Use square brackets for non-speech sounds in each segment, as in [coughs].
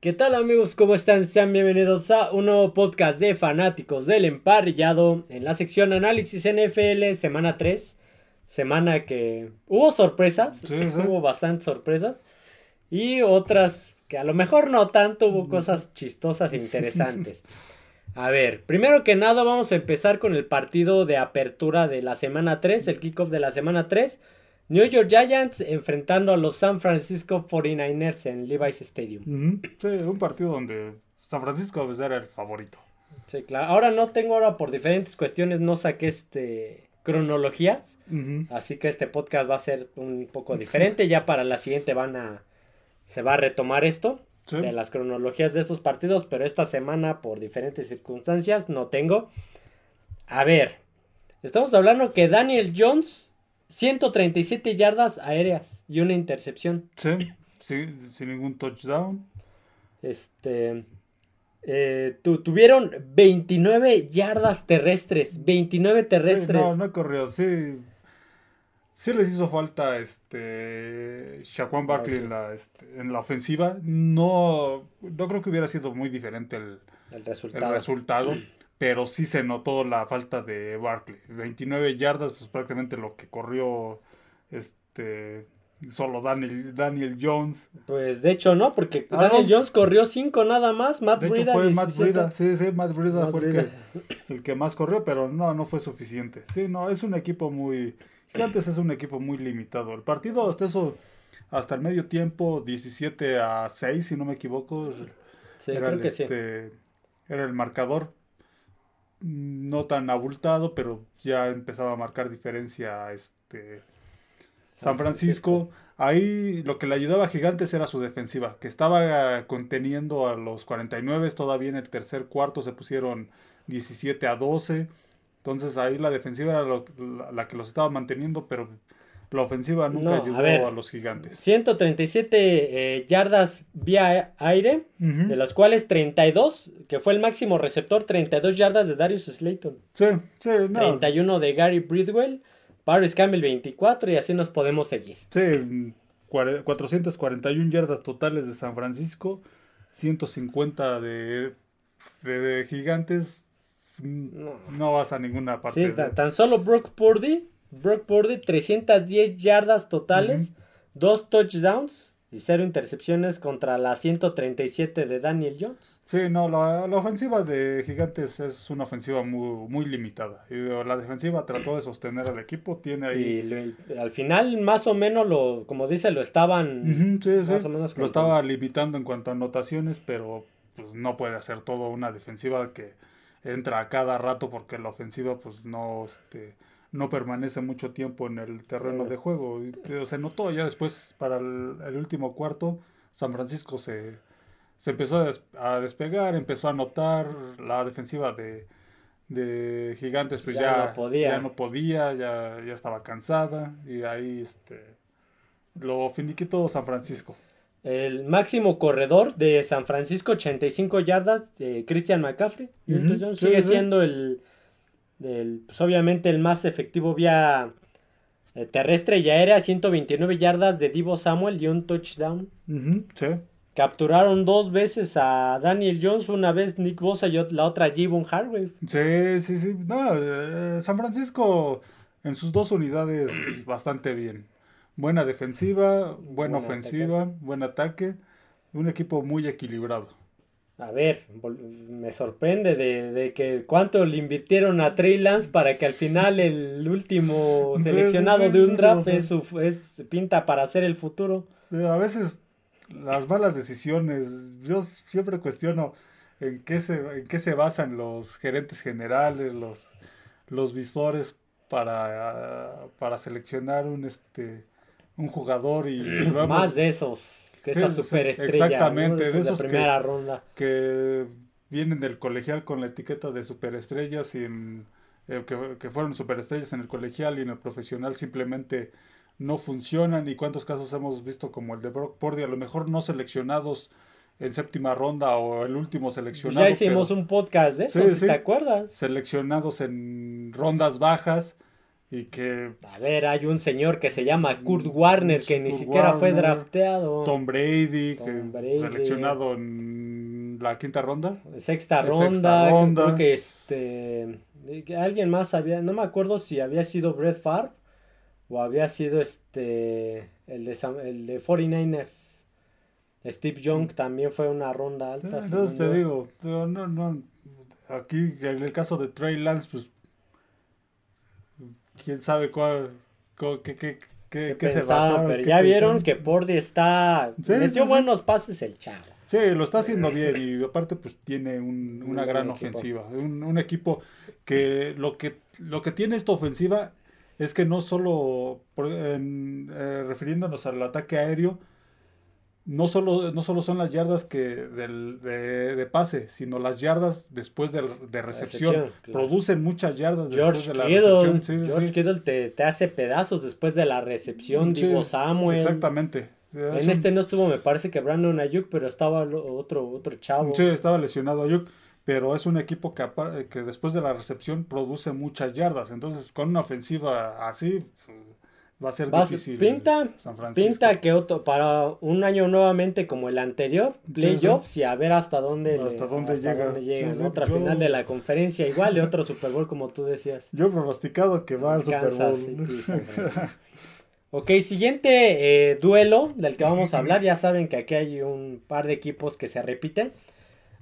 ¿Qué tal amigos? ¿Cómo están? Sean bienvenidos a un nuevo podcast de fanáticos del emparrillado en la sección Análisis NFL semana 3. Semana que hubo sorpresas, [laughs] hubo bastantes sorpresas y otras que a lo mejor no tanto, hubo cosas chistosas e interesantes. [laughs] A ver, primero que nada vamos a empezar con el partido de apertura de la semana 3, el kickoff de la semana 3. New York Giants enfrentando a los San Francisco 49ers en Levi's Stadium. Sí, un partido donde San Francisco pues, era el favorito. Sí, claro. Ahora no tengo ahora por diferentes cuestiones, no saqué este cronologías. Así que este podcast va a ser un poco diferente. Ya para la siguiente van a. se va a retomar esto. De las cronologías de estos partidos. Pero esta semana, por diferentes circunstancias, no tengo. A ver. Estamos hablando que Daniel Jones 137 yardas aéreas y una intercepción. Sí, sí sin ningún touchdown. Este. Eh, tuvieron 29 yardas terrestres. 29 terrestres. no, no corrió. Sí. Sí les hizo falta este Shaquan Barkley en la, este, en la ofensiva. No, no creo que hubiera sido muy diferente el, el resultado. El resultado [clears throat] pero sí se notó la falta de Barkley. 29 yardas, pues prácticamente lo que corrió este solo Daniel, Daniel Jones. Pues de hecho no, porque ah, Daniel Jones corrió 5 nada más, Matt de Hecho fue Matt Brida, sí, sí, Matt Brida fue El, que, el que más corrió, pero no, no fue suficiente. Sí, no, es un equipo muy... Gigantes es un equipo muy limitado. El partido hasta eso, hasta el medio tiempo, 17 a 6, si no me equivoco. Sí, creo que este, sí. Era el marcador no tan abultado, pero ya empezaba a marcar diferencia este San Francisco. Ahí lo que le ayudaba a Gigantes era su defensiva, que estaba conteniendo a los 49, todavía en el tercer cuarto se pusieron 17 a 12. Entonces ahí la defensiva era la que los estaba manteniendo, pero la ofensiva nunca ayudó a, los gigantes. 137 eh, yardas vía aire, de las cuales 32, que fue el máximo receptor, 32 yardas de Darius Slayton. Sí, sí, no. 31 de Gary Bridwell, Paris Campbell 24 y así nos podemos seguir. Sí, 441 yardas totales de San Francisco, 150 de, de, gigantes. No. vas a ninguna parte. Sí, tan solo Brock Purdy Brock Purdy, 310 yardas totales, dos touchdowns y cero intercepciones contra la 137 de Daniel Jones. Sí, no, la, ofensiva de Gigantes es una ofensiva muy, muy limitada. Y la defensiva trató de sostener al equipo, tiene ahí... Y al final, más o menos, lo como dice, lo estaban... más O menos lo estaba limitando en cuanto a anotaciones, pero pues, no puede hacer todo una defensiva que entra a cada rato porque la ofensiva pues no... Este, no permanece mucho tiempo en el terreno de juego. Se notó ya después, para el, último cuarto, San Francisco se, se empezó a, despegar, empezó a notar la defensiva de, de Gigantes, pues ya, no podía, ya, no podía ya, ya, estaba cansada y ahí este, lo finiquitó San Francisco. El máximo corredor de San Francisco, 85 yardas, de Christian McCaffrey. sigue siendo el pues obviamente el más efectivo vía eh, terrestre y aérea, 129 yardas de Divo Samuel y un touchdown. Capturaron dos veces a Daniel Jones, una vez Nick Bosa y la otra Jibon Harvey. Sí, sí, sí. No, eh, San Francisco en sus dos unidades bastante bien. Buena defensiva, buena ofensiva, buen ataque. Un equipo muy equilibrado a ver, me sorprende de, que cuánto le invirtieron a Trey Lance para que al final el último [laughs] seleccionado de un draft es, pinta para hacer el futuro. A veces las malas decisiones, yo siempre cuestiono en qué se, en qué se basan los gerentes generales, los, los visores para, para seleccionar un este un jugador y [clears throat] más de esos que esa superestrella. Exactamente, de esos primera que, ronda. que vienen del colegial con la etiqueta de superestrellas y eh, que, fueron superestrellas en el colegial y en el profesional simplemente no funcionan y cuántos casos hemos visto como el de Brock Purdy, a lo mejor no seleccionados en séptima ronda o el último seleccionado. Ya hicimos un podcast de eso, si te acuerdas. Seleccionados en rondas bajas y que... A ver, hay un señor que se llama Kurt Warner que ni siquiera fue drafteado. Tom Brady, que seleccionado en la quinta ronda. Sexta ronda. ronda. Creo que este. Alguien más había. No me acuerdo si había sido Brett Favre o había sido este. El de, el de 49ers. Steve Young también fue una ronda alta. entonces te digo, no, no, aquí en el caso de Trey Lance, pues quién sabe cuál, qué, qué, qué, qué se Pero ya vieron que Pordy está, sí, metió buenos pases el chavo. Sí, lo está haciendo bien y aparte pues tiene una gran ofensiva, un, equipo que lo que lo que tiene esta ofensiva es que no solo eh, refiriéndonos al ataque aéreo no solo, no solo son las yardas que del, de, pase, sino las yardas después de, recepción. Producen muchas yardas después de la recepción. George Kittle te, hace pedazos después de la recepción. Digo Samuel. Exactamente. en este no estuvo, me parece que Brandon Ayuk, pero estaba otro, otro chavo. Sí, estaba lesionado Ayuk. Pero es un equipo que, que después de la recepción produce muchas yardas. Entonces, con una ofensiva así, Va a ser difícil. Pinta, pinta que otro, para un año nuevamente como el anterior, playoffs y a ver hasta dónde, hasta dónde llega. Otra final de la conferencia igual de otro Super Bowl como tú decías. Yo he pronosticado que va al Super Bowl. ok, siguiente eh, duelo del que vamos a hablar. Ya saben que aquí hay un par de equipos que se repiten.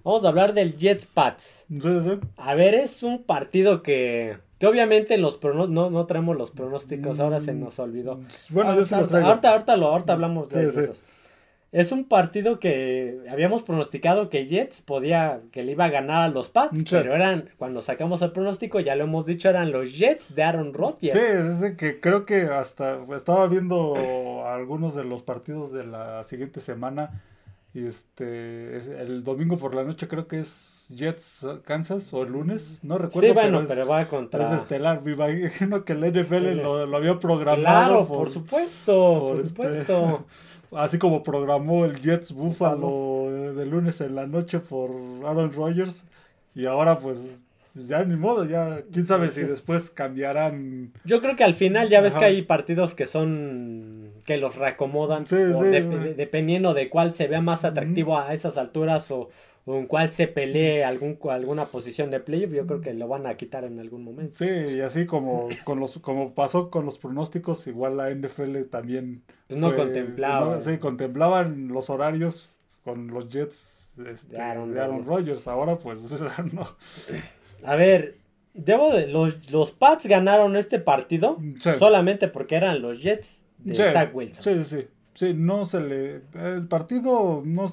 Vamos a hablar del Jets Pats. A ver, es un partido que que obviamente los no, no traemos los pronósticos, ahora se nos olvidó. Mm, bueno, yo se los traigo. Ahorita, ahorita, lo, ahorita hablamos de eso. Es un partido que habíamos pronosticado que Jets podía, que le iba a ganar a los Pats, pero eran, cuando sacamos el pronóstico, ya lo hemos dicho, eran los Jets de Aaron Rodgers. Sí, es que creo que hasta estaba viendo algunos de los partidos de la siguiente semana y este, el domingo por la noche creo que es Jets Kansas o el lunes, no recuerdo. Sí, bueno, pero, va contra. Es estelar, me [laughs] imagino que el NFL lo, había programado. Claro, por, supuesto, por, este, supuesto. [laughs] así como programó el Jets Buffalo de, lunes en la noche por Aaron Rodgers. Y ahora pues pues ya ni modo, ya quién sabe si después cambiarán. Yo creo que al final ya ves que hay partidos que son que los reacomodan dependiendo de cuál se vea más atractivo a esas alturas o, en cuál se pelee algún, alguna posición de playoff, yo creo que lo van a quitar en algún momento. Sí, y así como, con los, como pasó con los pronósticos, igual la NFL también... Pues no contemplaba. sí, contemplaban los horarios con los Jets este, de Aaron, Rodgers. Ahora pues [laughs] no. A ver, debo de, los, los Pats ganaron este partido solamente porque eran los Jets de Zach Wilson. Sí, sí, sí. no se le... El partido no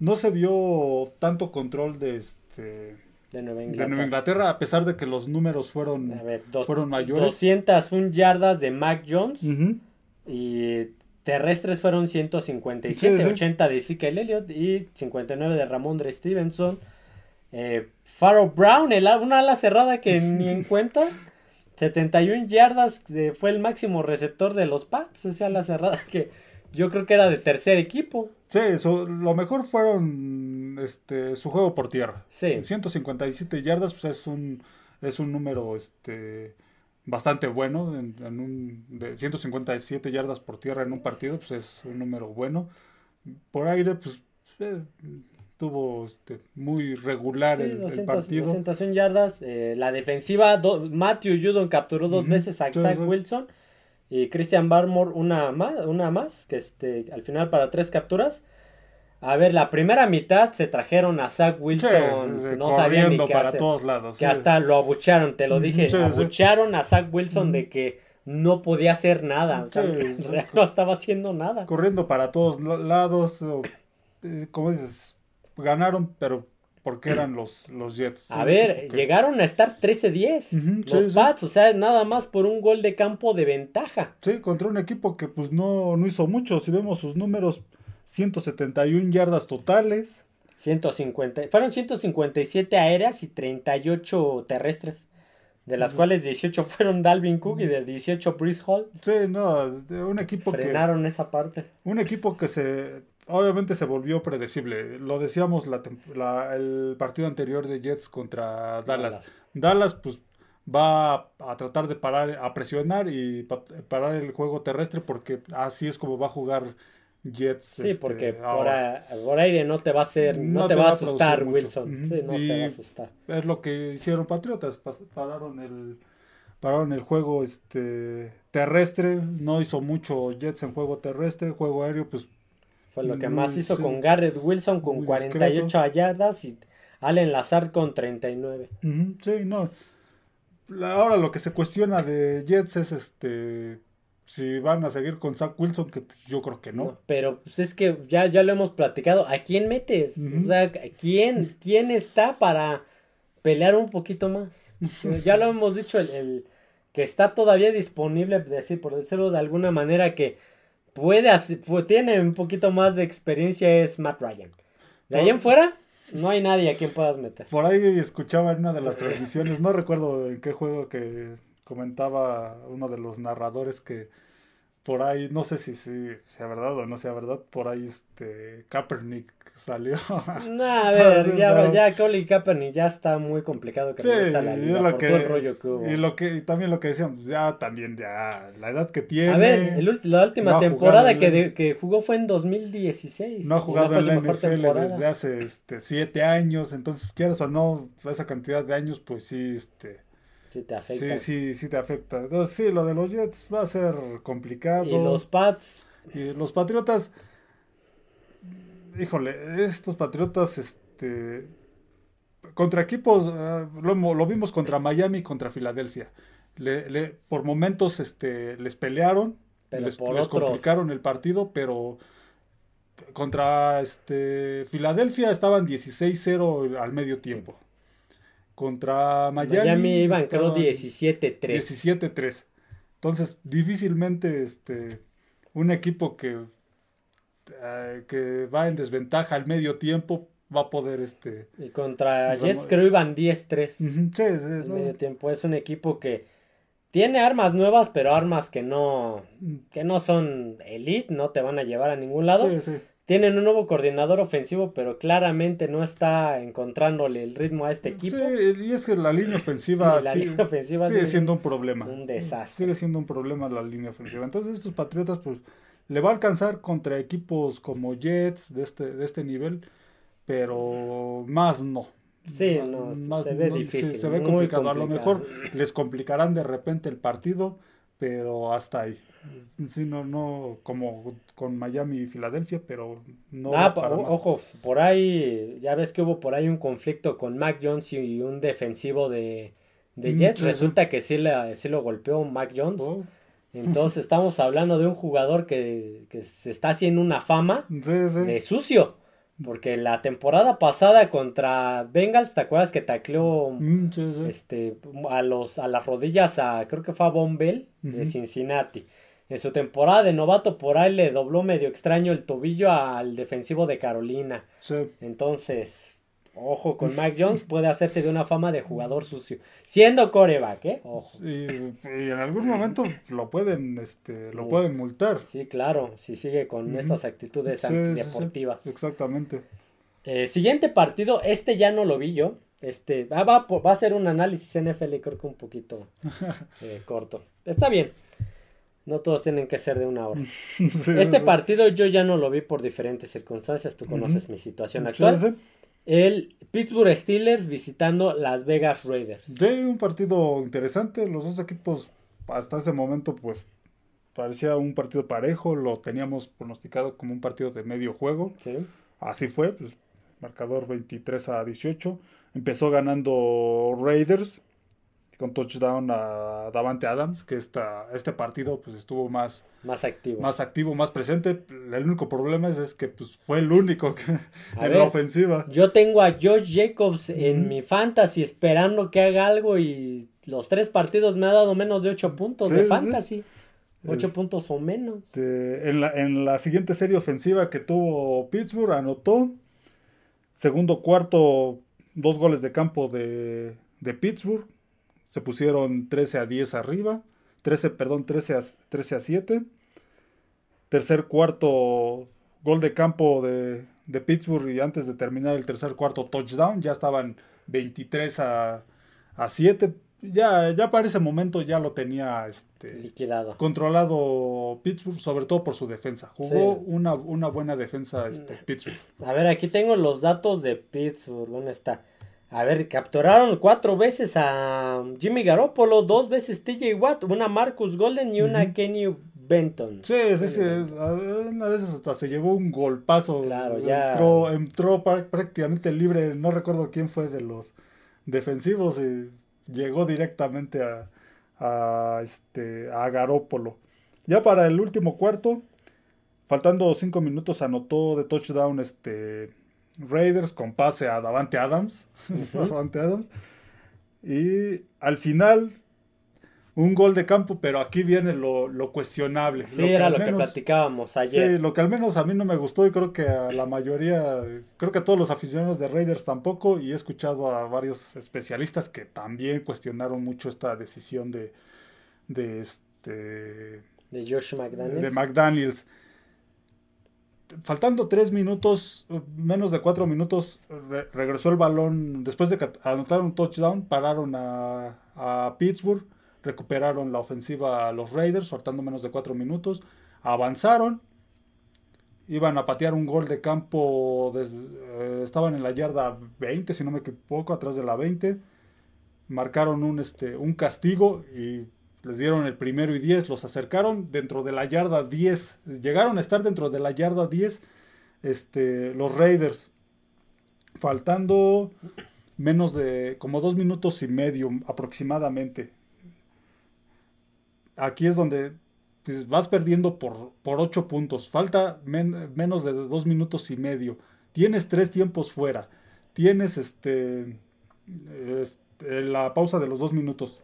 no se vio tanto control de este de Nueva Inglaterra. Inglaterra a pesar de que los números fueron, fueron mayores. 201 yardas de Mac Jones y terrestres fueron 157, 80 de Ezekiel Elliott y 59 de Ramondre Stevenson. Eh, Farrow Brown, el, una ala cerrada que [laughs] ni en cuenta. 71 yardas fue el máximo receptor de los Pats, esa ala cerrada que yo creo que era de tercer equipo. Sí, lo mejor fueron este, su juego por tierra. Sí. 157 yardas, pues es un, es un número este, bastante bueno. En, un, de 157 yardas por tierra en un partido, pues es un número bueno. Por aire, pues eh, tuvo este, muy regular el, partido. 201 yardas. Eh, la defensiva, Matthew Judon capturó dos veces a Zach Wilson. Y Christian Barmore una más, una más, que este, al final para tres capturas. A ver, la primera mitad se trajeron a Zach Wilson, no sabían ni qué para todos lados. Que hasta lo abucharon, te lo dije, abucharon a Zach Wilson de que no podía hacer nada, o sea, [laughs] no estaba haciendo nada. Corriendo para todos lados, eh, como dices, ganaron, pero porque eran los, los Jets. A ver, llegaron a estar 13-10 los Pats, o sea, nada más por un gol de campo de ventaja. Sí, contra un equipo que pues no, no hizo mucho, si vemos sus números, 171 yardas totales. 150, fueron 157 aéreas y 38 terrestres, de las cuales 18 fueron Dalvin Cook y de 18 Brice Hall. Sí, no, un equipo que... Frenaron esa parte. Un equipo que se obviamente se volvió predecible. Lo decíamos la, el partido anterior de Jets contra Dallas. Dallas, pues va a, tratar de parar, a presionar y parar el juego terrestre porque así es como va a jugar Jets. Sí, porque este, por, aire no te va a hacer, no, te, va a asustar Wilson. Sí, no te va a asustar. Es lo que hicieron Patriotas, pararon el pararon el juego este terrestre, no hizo mucho Jets en juego terrestre, juego aéreo pues fue lo que más hizo con Garrett Wilson con 48 yardas y Allen Lazard con 39. sí, no. Ahora lo que se cuestiona de Jets es este si van a seguir con Zach Wilson, que pues, yo creo que no. pero pues es que ya, ya lo hemos platicado. ¿A quién metes? O sea, ¿quién, ¿quién está para pelear un poquito más? [laughs] ya lo hemos dicho, el, que está todavía disponible, decir, por decirlo de alguna manera, que puede, tiene un poquito más de experiencia es Matt Ryan. De ahí en fuera, no hay nadie a quien puedas meter. Por ahí escuchaba en una de las transmisiones, no recuerdo en qué juego que comentaba uno de los narradores que por ahí, no sé si, si sea verdad o no sea verdad, por ahí este Kaepernick salió. [laughs] No, a ver, [laughs] ya, ya Colin Kaepernick ya está muy complicado que sí, a la liga por todo el rollo que hubo. Y, lo que, también lo que decían, pues ya también, ya la edad que tiene. A ver, la última temporada que, que, jugó fue en 2016. No ha jugado en la NFL desde hace este, siete años, entonces quieras o no, esa cantidad de años, pues sí, este Sí te afecta. Sí, sí, sí te afecta. Entonces, sí, lo de los Jets va a ser complicado. Y los Pats. Y los Patriotas. Híjole, estos Patriotas, este. Contra equipos, eh, lo, vimos contra Miami y contra Filadelfia. Le, por momentos este, les pelearon, les, complicaron el partido, pero contra este, Filadelfia estaban 16-0 al medio tiempo. Contra Miami. Miami iban, creo, 17-3. 17-3. Entonces, difícilmente este, un equipo que, eh, que va en desventaja al medio tiempo va a poder este y contra Jets creo iban 10-3 sí, al medio tiempo es un equipo que tiene armas nuevas pero armas que no mm. que no son elite no te van a llevar a ningún lado sí, sí. Tienen un nuevo coordinador ofensivo, pero claramente no está encontrándole el ritmo a este equipo. Sí, y es que la línea ofensiva, [laughs] sigue, siendo un problema. Un desastre. Sigue siendo un problema la línea ofensiva. Entonces estos Patriotas, pues, le va a alcanzar contra equipos como Jets de este, de este nivel, pero más no. Sí, no, se ve difícil. se ve complicado. A lo mejor les complicarán de repente el partido, pero hasta ahí. Sí, no, no como con Miami y Filadelfia, pero no. Ah, ojo, por ahí, ya ves que hubo por ahí un conflicto con Mac Jones y un defensivo de, de mm, Jets. Resulta que sí, le, sí lo golpeó Mac Jones. Oh. [laughs] Entonces estamos hablando de un jugador que, que se está haciendo una fama de sucio. Porque la temporada pasada contra Bengals, ¿te acuerdas que tacleó mm, este, a, los, a las rodillas a, creo que fue a Von Bell de Cincinnati? En su temporada de novato por ahí le dobló medio extraño el tobillo al defensivo de Carolina. Entonces, ojo con Mac Jones, puede hacerse de una fama de jugador sucio. Siendo coreback, ¿eh? Ojo. Y, en algún momento lo pueden, este, lo pueden multar. Sí, claro, si sigue con estas actitudes deportivas. exactamente. Eh, siguiente partido, este ya no lo vi yo. Este, ah, va, va a ser un análisis NFL, creo que un poquito [laughs] eh, corto. Está bien. No todos tienen que ser de una hora. [laughs] este partido yo ya no lo vi por diferentes circunstancias. Tú conoces mi situación actual. El Pittsburgh Steelers visitando Las Vegas Raiders. De un partido interesante. Los dos equipos hasta ese momento pues parecía un partido parejo. Lo teníamos pronosticado como un partido de medio juego. Así fue. Pues, marcador 23 a 18. Empezó ganando Raiders con touchdown a Davante Adams, que esta, este partido pues estuvo más, más activo. Más activo, más presente. El único problema es, que pues, fue el único que, en la ofensiva. Yo tengo a Josh Jacobs en mi fantasy esperando que haga algo y los tres partidos me ha dado menos de ocho puntos de fantasy. Ocho puntos o menos. en, la, en la siguiente serie ofensiva que tuvo Pittsburgh, anotó. Segundo cuarto, dos goles de campo de, de Pittsburgh se pusieron 13 a 10 arriba, 13, perdón, 13 a, 13 a 7. Tercer cuarto, gol de campo de, de Pittsburgh y antes de terminar el tercer cuarto touchdown, ya estaban 23 a, a 7. ya, ya para ese momento ya lo tenía este, liquidado. Controlado Pittsburgh, sobre todo por su defensa. Jugó una, una, buena defensa este, Pittsburgh. A ver, aquí tengo los datos de Pittsburgh. ¿Dónde está? A ver, capturaron cuatro veces a Jimmy Garoppolo, dos veces TJ Watt, una Marcus Golden y una Kenny Benton. Sí, sí, sí. Una vez hasta se llevó un golpazo. Claro, ya. Entró, entró prácticamente libre. No recuerdo quién fue de los defensivos y llegó directamente a, a, este, a Garópolo. Ya para el último cuarto, faltando cinco minutos, anotó de touchdown este, Raiders con pase a Davante Adams. [laughs] Davante Adams. Y al final, un gol de campo, pero aquí viene lo, cuestionable. Sí, era lo que platicábamos ayer. Sí, lo que al menos a mí no me gustó y creo que a la mayoría, creo que a todos los aficionados de Raiders tampoco, y he escuchado a varios especialistas que también cuestionaron mucho esta decisión de, de este... De Josh McDaniels. De McDaniels. Faltando tres minutos, menos de cuatro minutos, regresó el balón. Después de que anotaron un touchdown, pararon a, Pittsburgh recuperaron la ofensiva a los Raiders, faltando menos de 4 minutos, avanzaron, iban a patear un gol de campo, eh, estaban en la yarda 20, si no me equivoco, atrás de la 20, marcaron un, este, un castigo y les dieron el primero y 10, los acercaron dentro de la yarda 10, llegaron a estar dentro de la yarda 10 este, los Raiders, faltando menos de como dos minutos y medio aproximadamente aquí es donde vas perdiendo por, por 8 puntos. Falta menos de dos minutos y medio. Tienes tres tiempos fuera. Tienes este, este, la pausa de los dos minutos.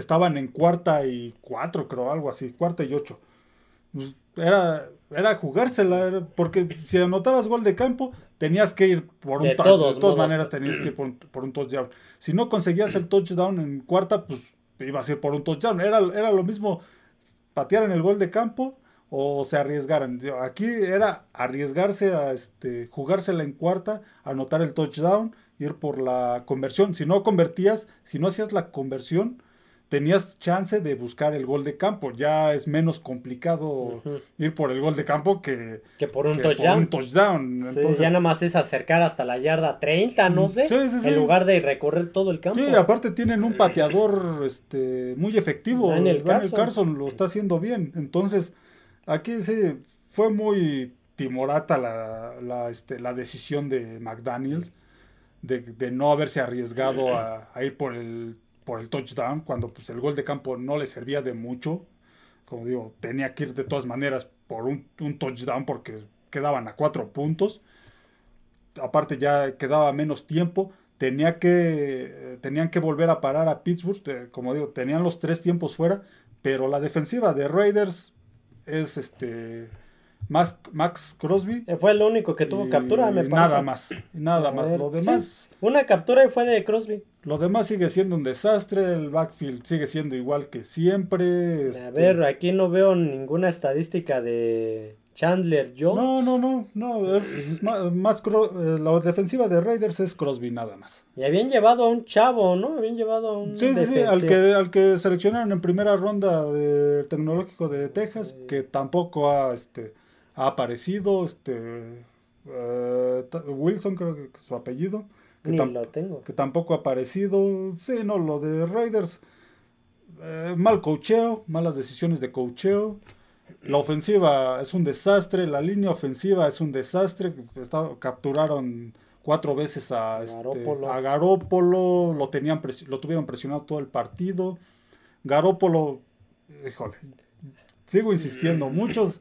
Estaban en cuarta y cuatro, creo, algo así. Cuarta y ocho. Pues, era, era jugársela, porque si anotabas gol de campo, tenías que ir por un touchdown. De todas maneras, tenías que ir por, por un touchdown. Si no conseguías el touchdown en cuarta, pues iba a ser por un touchdown. Era, era lo mismo patear en el gol de campo o se arriesgaran. Aquí era arriesgarse a este, jugársela en cuarta, anotar el touchdown, ir por la conversión. Si no convertías, si no hacías la conversión, tenías chance de buscar el gol de campo. Ya es menos complicado ir por el gol de campo que, que por un touchdown. Entonces, ya nada más es acercar hasta la yarda 30, no sé, en lugar de recorrer todo el campo. Sí, aparte tienen un pateador este, muy efectivo. Daniel, Carson. lo está haciendo bien. Entonces, aquí sí fue muy timorata la, la, este, la decisión de McDaniels de, de no haberse arriesgado a ir por el por el touchdown, cuando pues, el gol de campo no le servía de mucho. Como digo, tenía que ir de todas maneras por un, touchdown porque quedaban a cuatro puntos. Aparte ya quedaba menos tiempo. Tenía que, tenían que volver a parar a Pittsburgh. Eh, como digo, tenían los tres tiempos fuera. Pero la defensiva de Raiders es este Max, Max Crosby. Eh, fue el único que tuvo captura, me parece. Nada más, nada más. Lo demás. una captura y fue de Crosby. Lo demás sigue siendo un desastre, el backfield sigue siendo igual que siempre. A este ver, aquí no veo ninguna estadística de Chandler Jones. No, no, no, no, es más, eh, la defensiva de Raiders es Crosby nada más. Y habían llevado a un chavo, ¿no? Habían llevado a un Sí, sí, sí, al que, al que seleccionaron en primera ronda del tecnológico de Texas, que tampoco ha este ha aparecido, este eh, Wilson creo que es su apellido. Que lo tengo. Que tampoco ha aparecido. Sí, no, lo de Raiders. Eh, mal cocheo, malas decisiones de cocheo. La ofensiva es un desastre, la línea ofensiva es un desastre. capturaron cuatro veces a, este, a Garópolo, lo, tenían lo tuvieron presionado todo el partido. Garópolo, híjole, sigo insistiendo, [clears throat] muchos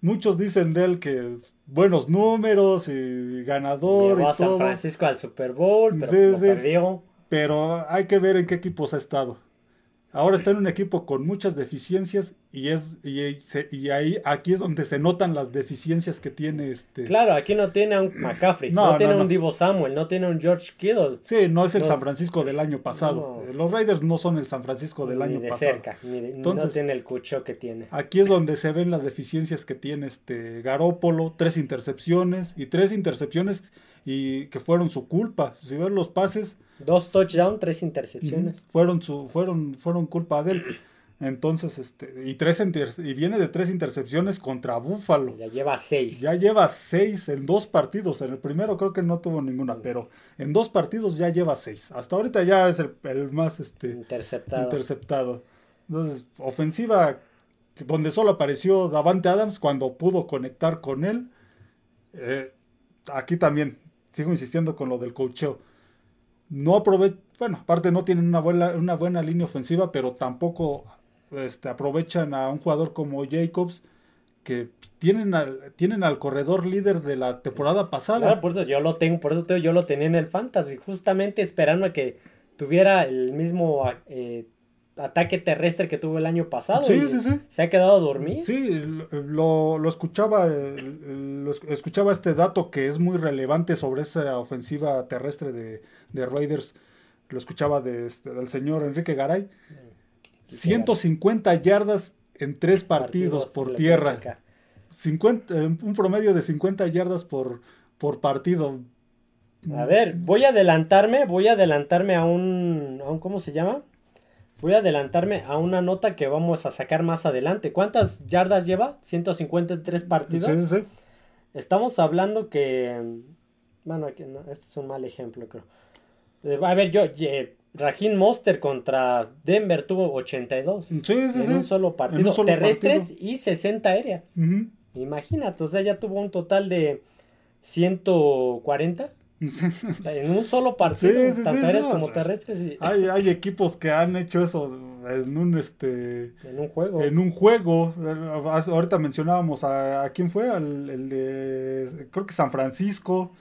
muchos dicen de él que buenos números y ganador. Llevó a San Francisco al Super Bowl, pero perdió. Pero hay que ver en qué equipos ha estado. Ahora está en un equipo con muchas deficiencias y es y, ahí aquí es donde se notan las deficiencias que tiene este. Claro, aquí no tiene a un McCaffrey, no, tiene a un Divo Samuel, no tiene a un George Kittle. Sí, no es el San Francisco del año pasado. Los Raiders no son el San Francisco del año de pasado. Cerca, ni Entonces, no tiene el cucho que tiene. Aquí es donde se ven las deficiencias que tiene este Garópolo, tres intercepciones y tres intercepciones y que fueron su culpa. Si ven los pases Dos touchdowns, tres intercepciones. Fueron, su, fueron, fueron culpa de él. Entonces, este, y, tres y viene de tres intercepciones contra Búfalo. Ya lleva seis. Ya lleva seis en dos partidos. En el primero creo que no tuvo ninguna, pero en dos partidos ya lleva seis. Hasta ahorita ya es el, más este, interceptado. interceptado. Entonces, ofensiva donde solo apareció Davante Adams cuando pudo conectar con él. Eh, aquí también sigo insistiendo con lo del coacheo. No aprovecha, bueno, aparte no tienen una buena, una buena línea ofensiva, pero tampoco este, aprovechan a un jugador como Jacobs que tienen al, tienen al corredor líder de la temporada pasada. por eso yo lo tengo, por eso yo lo tenía en el fantasy, justamente esperando a que tuviera el mismo eh, ataque terrestre que tuvo el año pasado. Sí, sí, sí. Se ha quedado a dormir. Sí, lo, lo escuchaba, lo escuchaba este dato que es muy relevante sobre esa ofensiva terrestre de, de Raiders. Lo escuchaba de este, del señor Enrique Garay. 150 yardas en tres partidos, por tierra. 50, un promedio de 50 yardas por, por partido. A ver, voy a adelantarme, voy a adelantarme a un, a un ¿cómo se llama? Voy a adelantarme a una nota que vamos a sacar más adelante. ¿Cuántas yardas lleva? 153 partidos. Sí, sí, sí. Estamos hablando que. Bueno, este es un mal ejemplo, creo. Eh, a ver, yo. Eh, Rajin Monster contra Denver tuvo 82. Sí, sí, en un solo partido. terrestres y 60 aéreas. Imagínate, o sea, ya tuvo un total de 140 [laughs] en un solo partido, tanto como terrestres. Hay, equipos que han hecho eso en un este en un juego. En un juego. Ahorita mencionábamos a, quién fue, el de creo que San Francisco.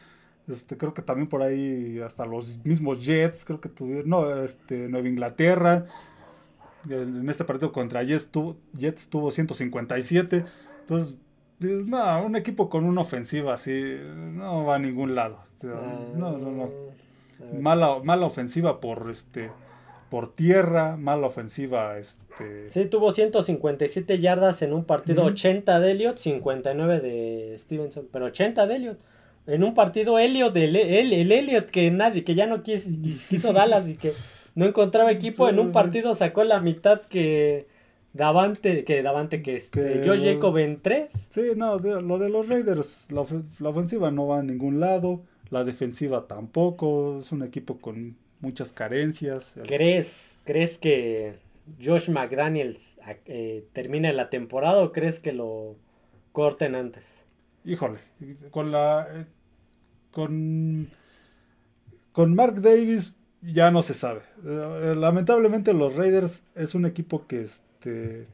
Este, creo que también por ahí hasta los mismos Jets, creo que tuvieron, no, este, Nueva Inglaterra. En este partido contra Jets tuvo, Jets tuvo 157. Entonces, no, un equipo con una ofensiva así no va a ningún lado. Ah, no, no, no. Mala, mala ofensiva por este por tierra, mala ofensiva este Sí, tuvo 157 yardas en un partido, 80 de Elliot, 59 de Stevenson, pero 80 de Elliot. En un partido Elliot, el, el, el Elliot que nadie, que ya no quiso, quiso Dallas y que no encontraba equipo, en un partido sacó la mitad que Davante, que Davante, que este, Josh Jacob en 3. Sí, no, lo de los Raiders, la, la ofensiva no va a ningún lado. La defensiva tampoco, es un equipo con muchas carencias. ¿Crees, crees que Josh McDaniels eh, termine la temporada o crees que lo corten antes? Híjole, con la eh, con con Mark Davis ya no se sabe. Eh, lamentablemente los Raiders es un equipo que este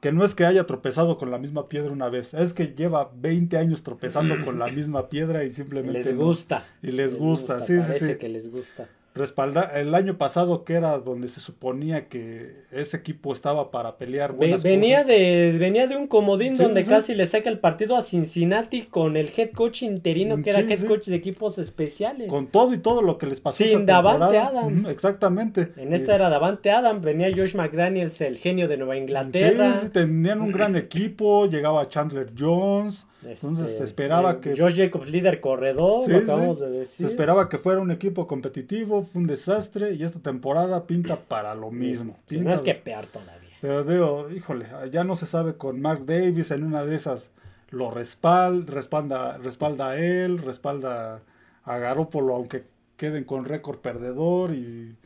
que no es que haya tropezado con la misma piedra una vez, es que lleva 20 años tropezando con la [clears throat] misma piedra y simplemente... Les gusta. y les, gusta, sí, sí, sí. que les gusta respaldar el año pasado que era donde se suponía que ese equipo estaba para pelear buenas venía de venía de un comodín donde casi le saca el partido a Cincinnati con el head coach interino que era head coach de equipos especiales. Con todo y todo lo que les pasó sin Davante Adams. Exactamente. En esta era Davante Adams venía Josh McDaniels el genio de Nueva Inglaterra. sí, tenían un gran equipo llegaba Chandler Jones entonces se este, esperaba eh, que. Josh Jacobs, líder corredor, lo acabamos de decir. Se esperaba que fuera un equipo competitivo, fue un desastre y esta temporada pinta para lo mismo. no es que peor todavía. Pero digo, híjole, ya no se sabe con Mark Davis en una de esas lo respalda, respalda, respalda a él, respalda a Garópolo, aunque queden con récord perdedor y,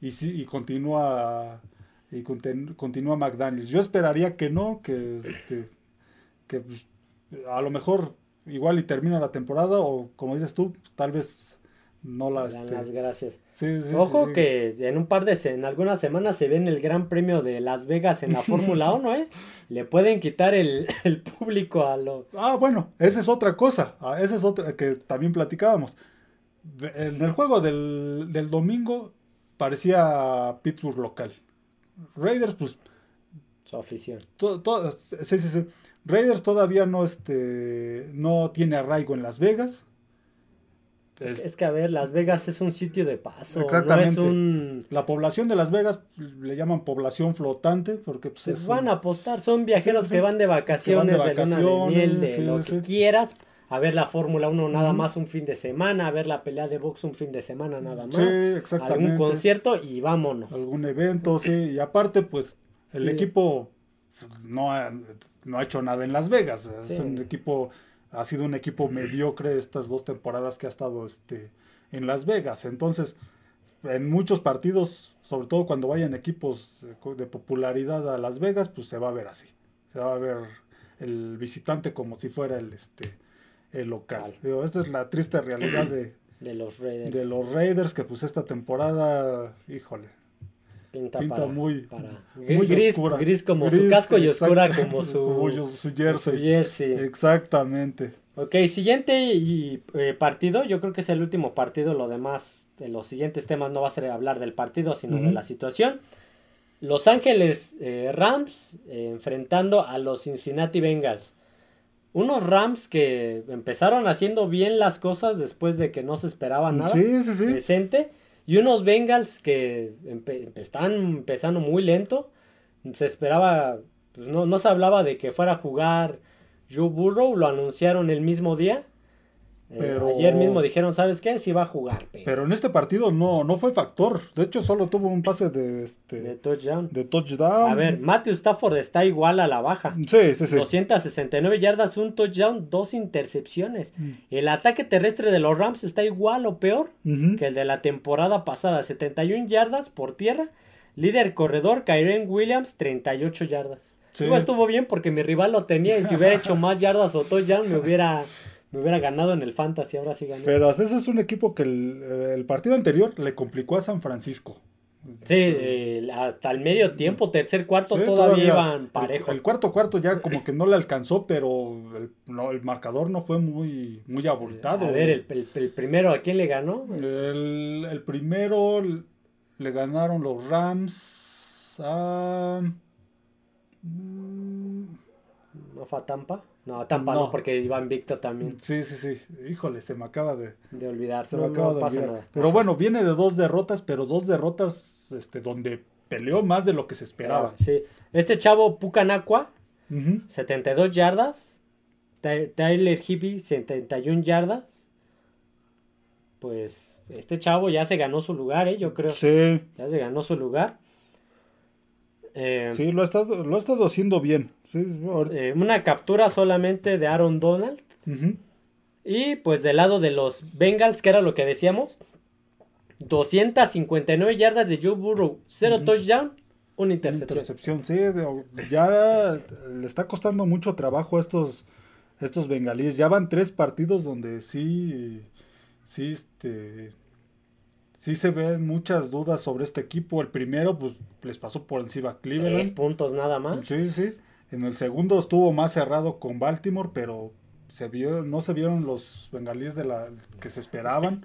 y, y continúa y continúa McDaniels. Yo esperaría que no, que, este, que pues, a lo mejor igual y termina la temporada o como dices tú, tal vez no la... Dan este, las gracias. Ojo que en un par de... en algunas semanas se ve en el Gran Premio de Las Vegas en la Fórmula [laughs] 1, ¿eh? Le pueden quitar [laughs] el, público a lo... Ah, bueno, esa es otra cosa. Ah, esa es otra que también platicábamos. En el juego del, del domingo parecía Pittsburgh local. Raiders, pues... Su afición. sí, sí, sí. Raiders todavía no, este, no tiene arraigo en Las Vegas. Es, que, a ver, Las Vegas es un sitio de paso. Exactamente. La población de Las Vegas le llaman población flotante porque pues, van a apostar. Son viajeros que van de vacaciones, de, luna de miel, de lo que quieras a ver la Fórmula 1 nada más un fin de semana, a ver la pelea de box un fin de semana nada más. Sí, exactamente. Algún concierto y vámonos. Algún evento, sí. Y aparte, pues, el equipo no ha, no ha hecho nada en Las Vegas. Es un equipo, ha sido un equipo mediocre estas dos temporadas que ha estado este, en Las Vegas. Entonces, en muchos partidos, sobre todo cuando vayan equipos de popularidad a Las Vegas, pues se va a ver así. Se va a ver el visitante como si fuera el este el local. Digo, esta es la triste realidad de, de los Raiders. De los Raiders que pues esta temporada, híjole, pinta, muy, muy gris, gris como su casco y oscura [laughs] como su, su, jersey. Exactamente. Ok, siguiente y, eh, partido, yo creo que es el último partido, lo demás de los siguientes temas no va a ser hablar del partido, sino de la situación. Los Ángeles eh, Rams eh, enfrentando a los Cincinnati Bengals unos Rams que empezaron haciendo bien las cosas después de que no se esperaba nada sí, sí, sí. decente. Y unos Bengals que están empezando muy lento. Se esperaba, pues no, no se hablaba de que fuera a jugar Joe Burrow, lo anunciaron el mismo día. Eh, ayer mismo dijeron, ¿sabes qué? Sí va a jugar. Pero... en este partido no, no fue factor. De hecho, solo tuvo un pase de, este, de touchdown. De touchdown. A ver, Matthew Stafford está igual a la baja. Sí, sí, sí. 269 yardas, un touchdown, dos intercepciones. Mm. El ataque terrestre de los Rams está igual o peor que el de la temporada pasada. 71 yardas por tierra. Líder corredor, Kyren Williams, 38 yardas. Sí. estuvo bien porque mi rival lo tenía y si hubiera hecho [laughs] más yardas o touchdown me hubiera me hubiera ganado en el Fantasy, ahora sí gané. Pero eso es un equipo que el, partido anterior le complicó a San Francisco. Sí, hasta el medio tiempo, tercer cuarto, todavía, iban parejo. El, cuarto cuarto ya como que no le alcanzó, pero el, el marcador no fue muy, muy abultado. A ver, el, primero, ¿a quién le ganó? El, primero le ganaron los Rams a... ¿No fue a Tampa? No, Tampa no, porque iba invicto también. Sí, sí, sí. Híjole, se me acaba de, de olvidar. Se me acaba de olvidar. Pero bueno, viene de dos derrotas, pero dos derrotas este, donde peleó más de lo que se esperaba. sí. Este chavo Pucanacua, 72 yardas. Tyler Hippie, 71 yardas. Pues este chavo ya se ganó su lugar, ¿eh? Yo creo. Sí. Ya se ganó su lugar. Eh, sí, lo ha, estado, lo ha estado haciendo bien. Eh, una captura solamente de Aaron Donald. Y pues del lado de los Bengals, que era lo que decíamos, 259 yardas de Joe Burrow, 0 touchdown, una intercepción. sí, ya le está costando mucho trabajo a estos, estos bengalíes. Ya van tres partidos donde sí, sí, este, sí se ven muchas dudas sobre este equipo. El primero, pues les pasó por encima a Cleveland. Tres puntos nada más. Sí, sí. En el segundo estuvo más cerrado con Baltimore, pero se vio, no se vieron los bengalíes de la que se esperaban.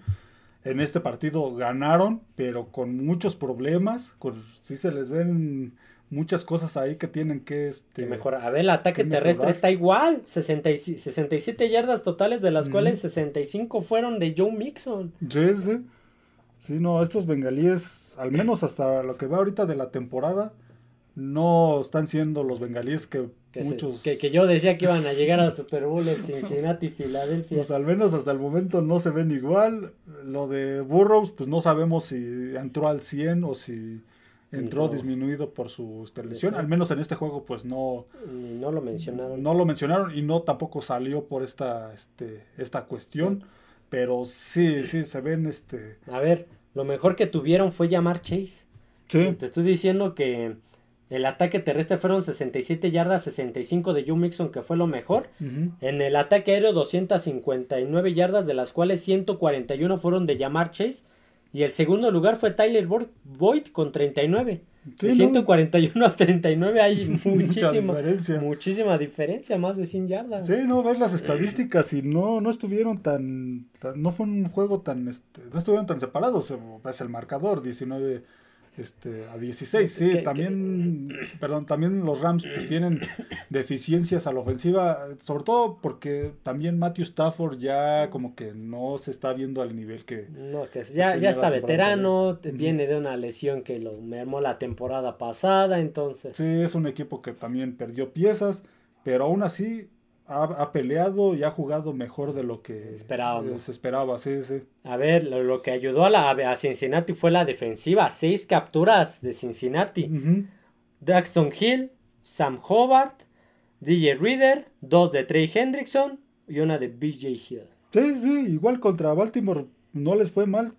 En este partido ganaron, pero con muchos problemas. Con, sí se les ven muchas cosas ahí que tienen que, este, mejorar. A ver, el ataque terrestre está igual. 67 yardas totales, de las cuales 65 fueron de Joe Mixon. Sí, sí. Sí, no, estos bengalíes, al menos hasta lo que va ahorita de la temporada, no están siendo los bengalíes que, muchos... que, yo decía que iban a llegar al Super Bowl en Cincinnati, [laughs] Filadelfia. Pues al menos hasta el momento no se ven igual. Lo de Burroughs, pues no sabemos si entró al 100 o si entró disminuido por su lesión. Al menos en este juego, pues no... No lo mencionaron. No lo mencionaron y no tampoco salió por esta, este, esta cuestión. Pero sí, sí, se ven este... A ver, lo mejor que tuvieron fue llamar Chase. Sí. Te estoy diciendo que el ataque terrestre fueron 67 yardas, 65 de Joe Mixon, que fue lo mejor. En el ataque aéreo, 259 yardas, de las cuales 141 fueron de Yamar Chase. Y el segundo lugar fue Tyler Boyd con 39. De 141 a 39 hay [laughs] muchísima diferencia. muchísima diferencia, más de 100 yardas. Sí, no, ves las estadísticas y no, no estuvieron tan, no fue un juego tan, este, no estuvieron tan separados, es el marcador, 19 este, a 16, sí, también, [clears throat] perdón, también los Rams pues, tienen deficiencias a la ofensiva, sobre todo porque también Matthew Stafford ya como que no se está viendo al nivel que... No, que ya, ya está veterano, viene de una lesión que lo mermó la temporada pasada, entonces... Sí, es un equipo que también perdió piezas, pero aún así ha, peleado y ha jugado mejor de lo que Esperábamos. se esperaba. Sí, sí. A ver, lo, que ayudó a, la, a Cincinnati fue la defensiva. Seis capturas de Cincinnati. Daxton Hill, Sam Hobart, DJ Reader, dos de Trey Hendrickson y una de BJ Hill. Sí, sí, igual contra Baltimore no les fue mal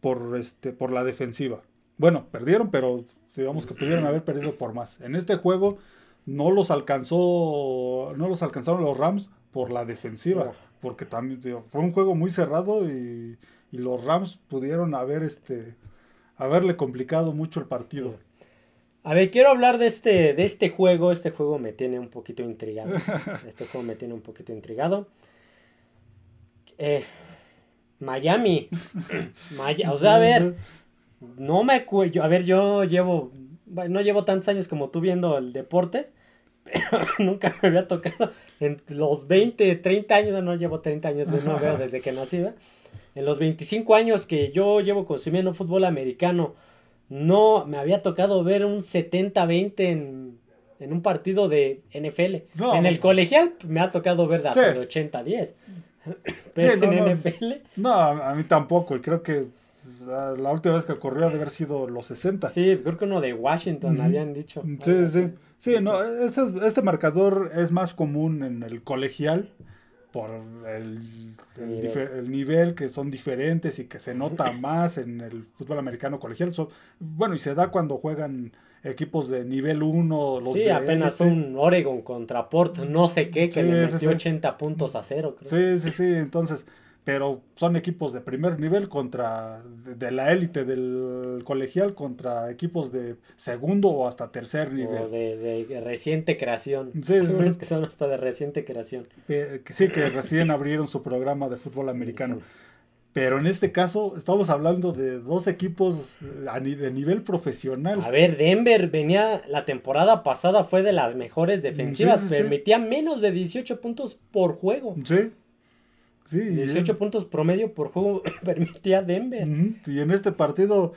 por, este, por la defensiva. Bueno, perdieron, pero digamos que pudieron haber perdido por más. En este juego no los alcanzó, no los alcanzaron los Rams por la defensiva, porque también fue un juego muy cerrado y, los Rams pudieron haber este haberle complicado mucho el partido. A ver, quiero hablar de este, de este juego. Este juego me tiene un poquito intrigado. [laughs] Este juego me tiene un poquito intrigado. Eh, Miami. [laughs] o sea, a ver, no me acuerdo. A ver, yo llevo, no llevo tantos años como tú viendo el deporte, pero [laughs] nunca me había tocado. En los 20, 30 años, no llevo 30 años, no veo [laughs] desde que nací, En los 25 años que yo llevo consumiendo fútbol americano, no me había tocado ver un 70-20 en, en, un partido de NFL. En el colegial me ha tocado ver de, 80-10. [laughs] Pero en NFL. No, a mí tampoco. Creo que la última vez que ocurrió debe haber sido los 60. Sí, creo que uno de Washington habían dicho. Sí, sí. Sí, no, este, este, marcador es más común en el colegial por el, el, nivel. que son diferentes y que se nota [laughs] más en el fútbol americano colegial. bueno, y se da cuando juegan equipos de nivel 1. Los sí, apenas fue un Oregon contra Port, no sé qué, que le metió 80 puntos a cero. Creo. Sí, sí, sí. Entonces, pero son equipos de primer nivel contra de, la élite del colegial contra equipos de segundo o hasta tercer nivel. O de, reciente creación. Sí, sí. que son hasta de reciente creación. que sí, que recién abrieron su programa de fútbol americano. Pero en este caso estamos hablando de dos equipos eh, de nivel profesional. A ver, Denver venía, la temporada pasada fue de las mejores defensivas, permitía menos de 18 puntos por juego. Sí. Sí, 18 puntos promedio por juego [coughs] permitía Denver. Y en este partido,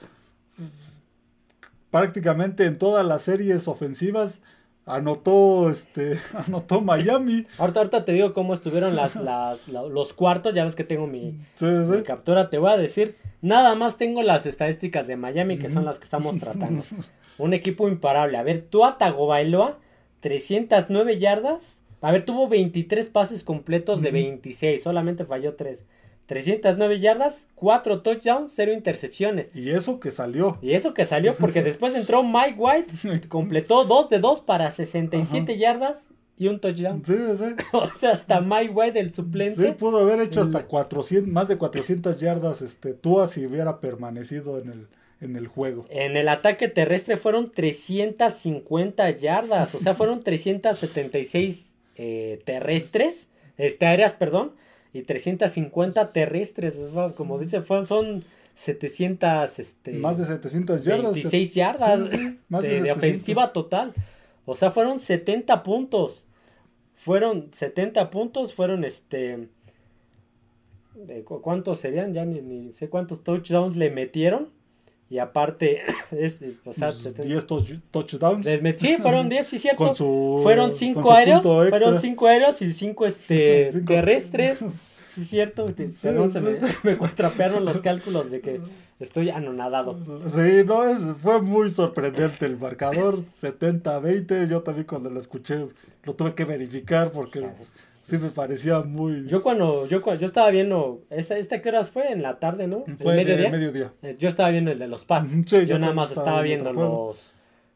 prácticamente en todas las series ofensivas, anotó este [laughs] anotó Miami. [laughs] Ahorita, ahorita te digo cómo estuvieron las, [laughs] las, los cuartos, ya ves que tengo mi, captura, te voy a decir, nada más tengo las estadísticas de Miami que son las que estamos tratando. Un equipo imparable. A ver, Tua Tagovailoa 309 yardas. A ver, tuvo 23 pases completos de 26, solamente falló 3. 309 yardas, 4 touchdowns, 0 intercepciones. Y eso que salió. Y eso que salió porque [laughs] después entró Mike White, completó 2 de 2 para 67 yardas y un touchdown. Sí, sí. [laughs] o sea, hasta Mike White, el suplente. Sí, pudo haber hecho hasta 400, más de 400 yardas este, Tua si hubiera permanecido en el, en el juego. En el ataque terrestre fueron 350 yardas, o sea, fueron 376 eh, terrestres, este, aéreas, perdón y 350 terrestres. como dice, son 700, este, más de 700 yardas. 26 yardas de, ofensiva total. O sea, fueron 70 puntos. Fueron 70 puntos, fueron este... ¿Cuántos serían? Ya ni, sé cuántos touchdowns le metieron. Y aparte, [coughs] es, o sea, 10 touchdowns. sí, fueron 10, sí, cierto. [laughs] fueron 5 aéreos. Fueron 5 aéreos y 5 [laughs] este, terrestres. [laughs] Sí, cierto. se me, me contrapearon los cálculos de que estoy anonadado. Sí, no, es, fue muy sorprendente el marcador. 70-20. Yo también cuando lo escuché lo tuve que verificar porque sí me parecía muy. Yo cuando, yo yo estaba viendo, ¿esta, esta qué horas fue? En la tarde, ¿no? Fue ¿El mediodía? mediodía. Eh, yo estaba viendo el de los Pats. yo, nada más estaba, viendo los,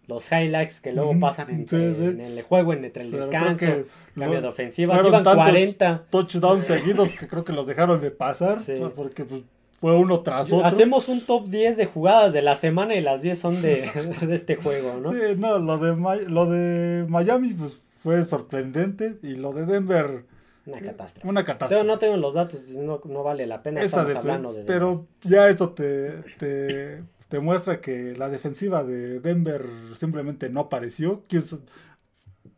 los highlights que luego pasan en el juego, entre el descanso, cambio de ofensiva. Iban 40 touchdowns seguidos que creo que los dejaron de pasar. Porque pues, fue uno tras otro. Hacemos un top 10 de jugadas de la semana y las 10 son de, [laughs] de este juego, ¿no? Sí, no, lo de, lo de Miami pues fue sorprendente y lo de Denver... Una catástrofe. Una catástrofe. no tengo los datos, no, no vale la pena. Esa hablando de pero ya esto te, te, te, muestra que la defensiva de Denver simplemente no apareció.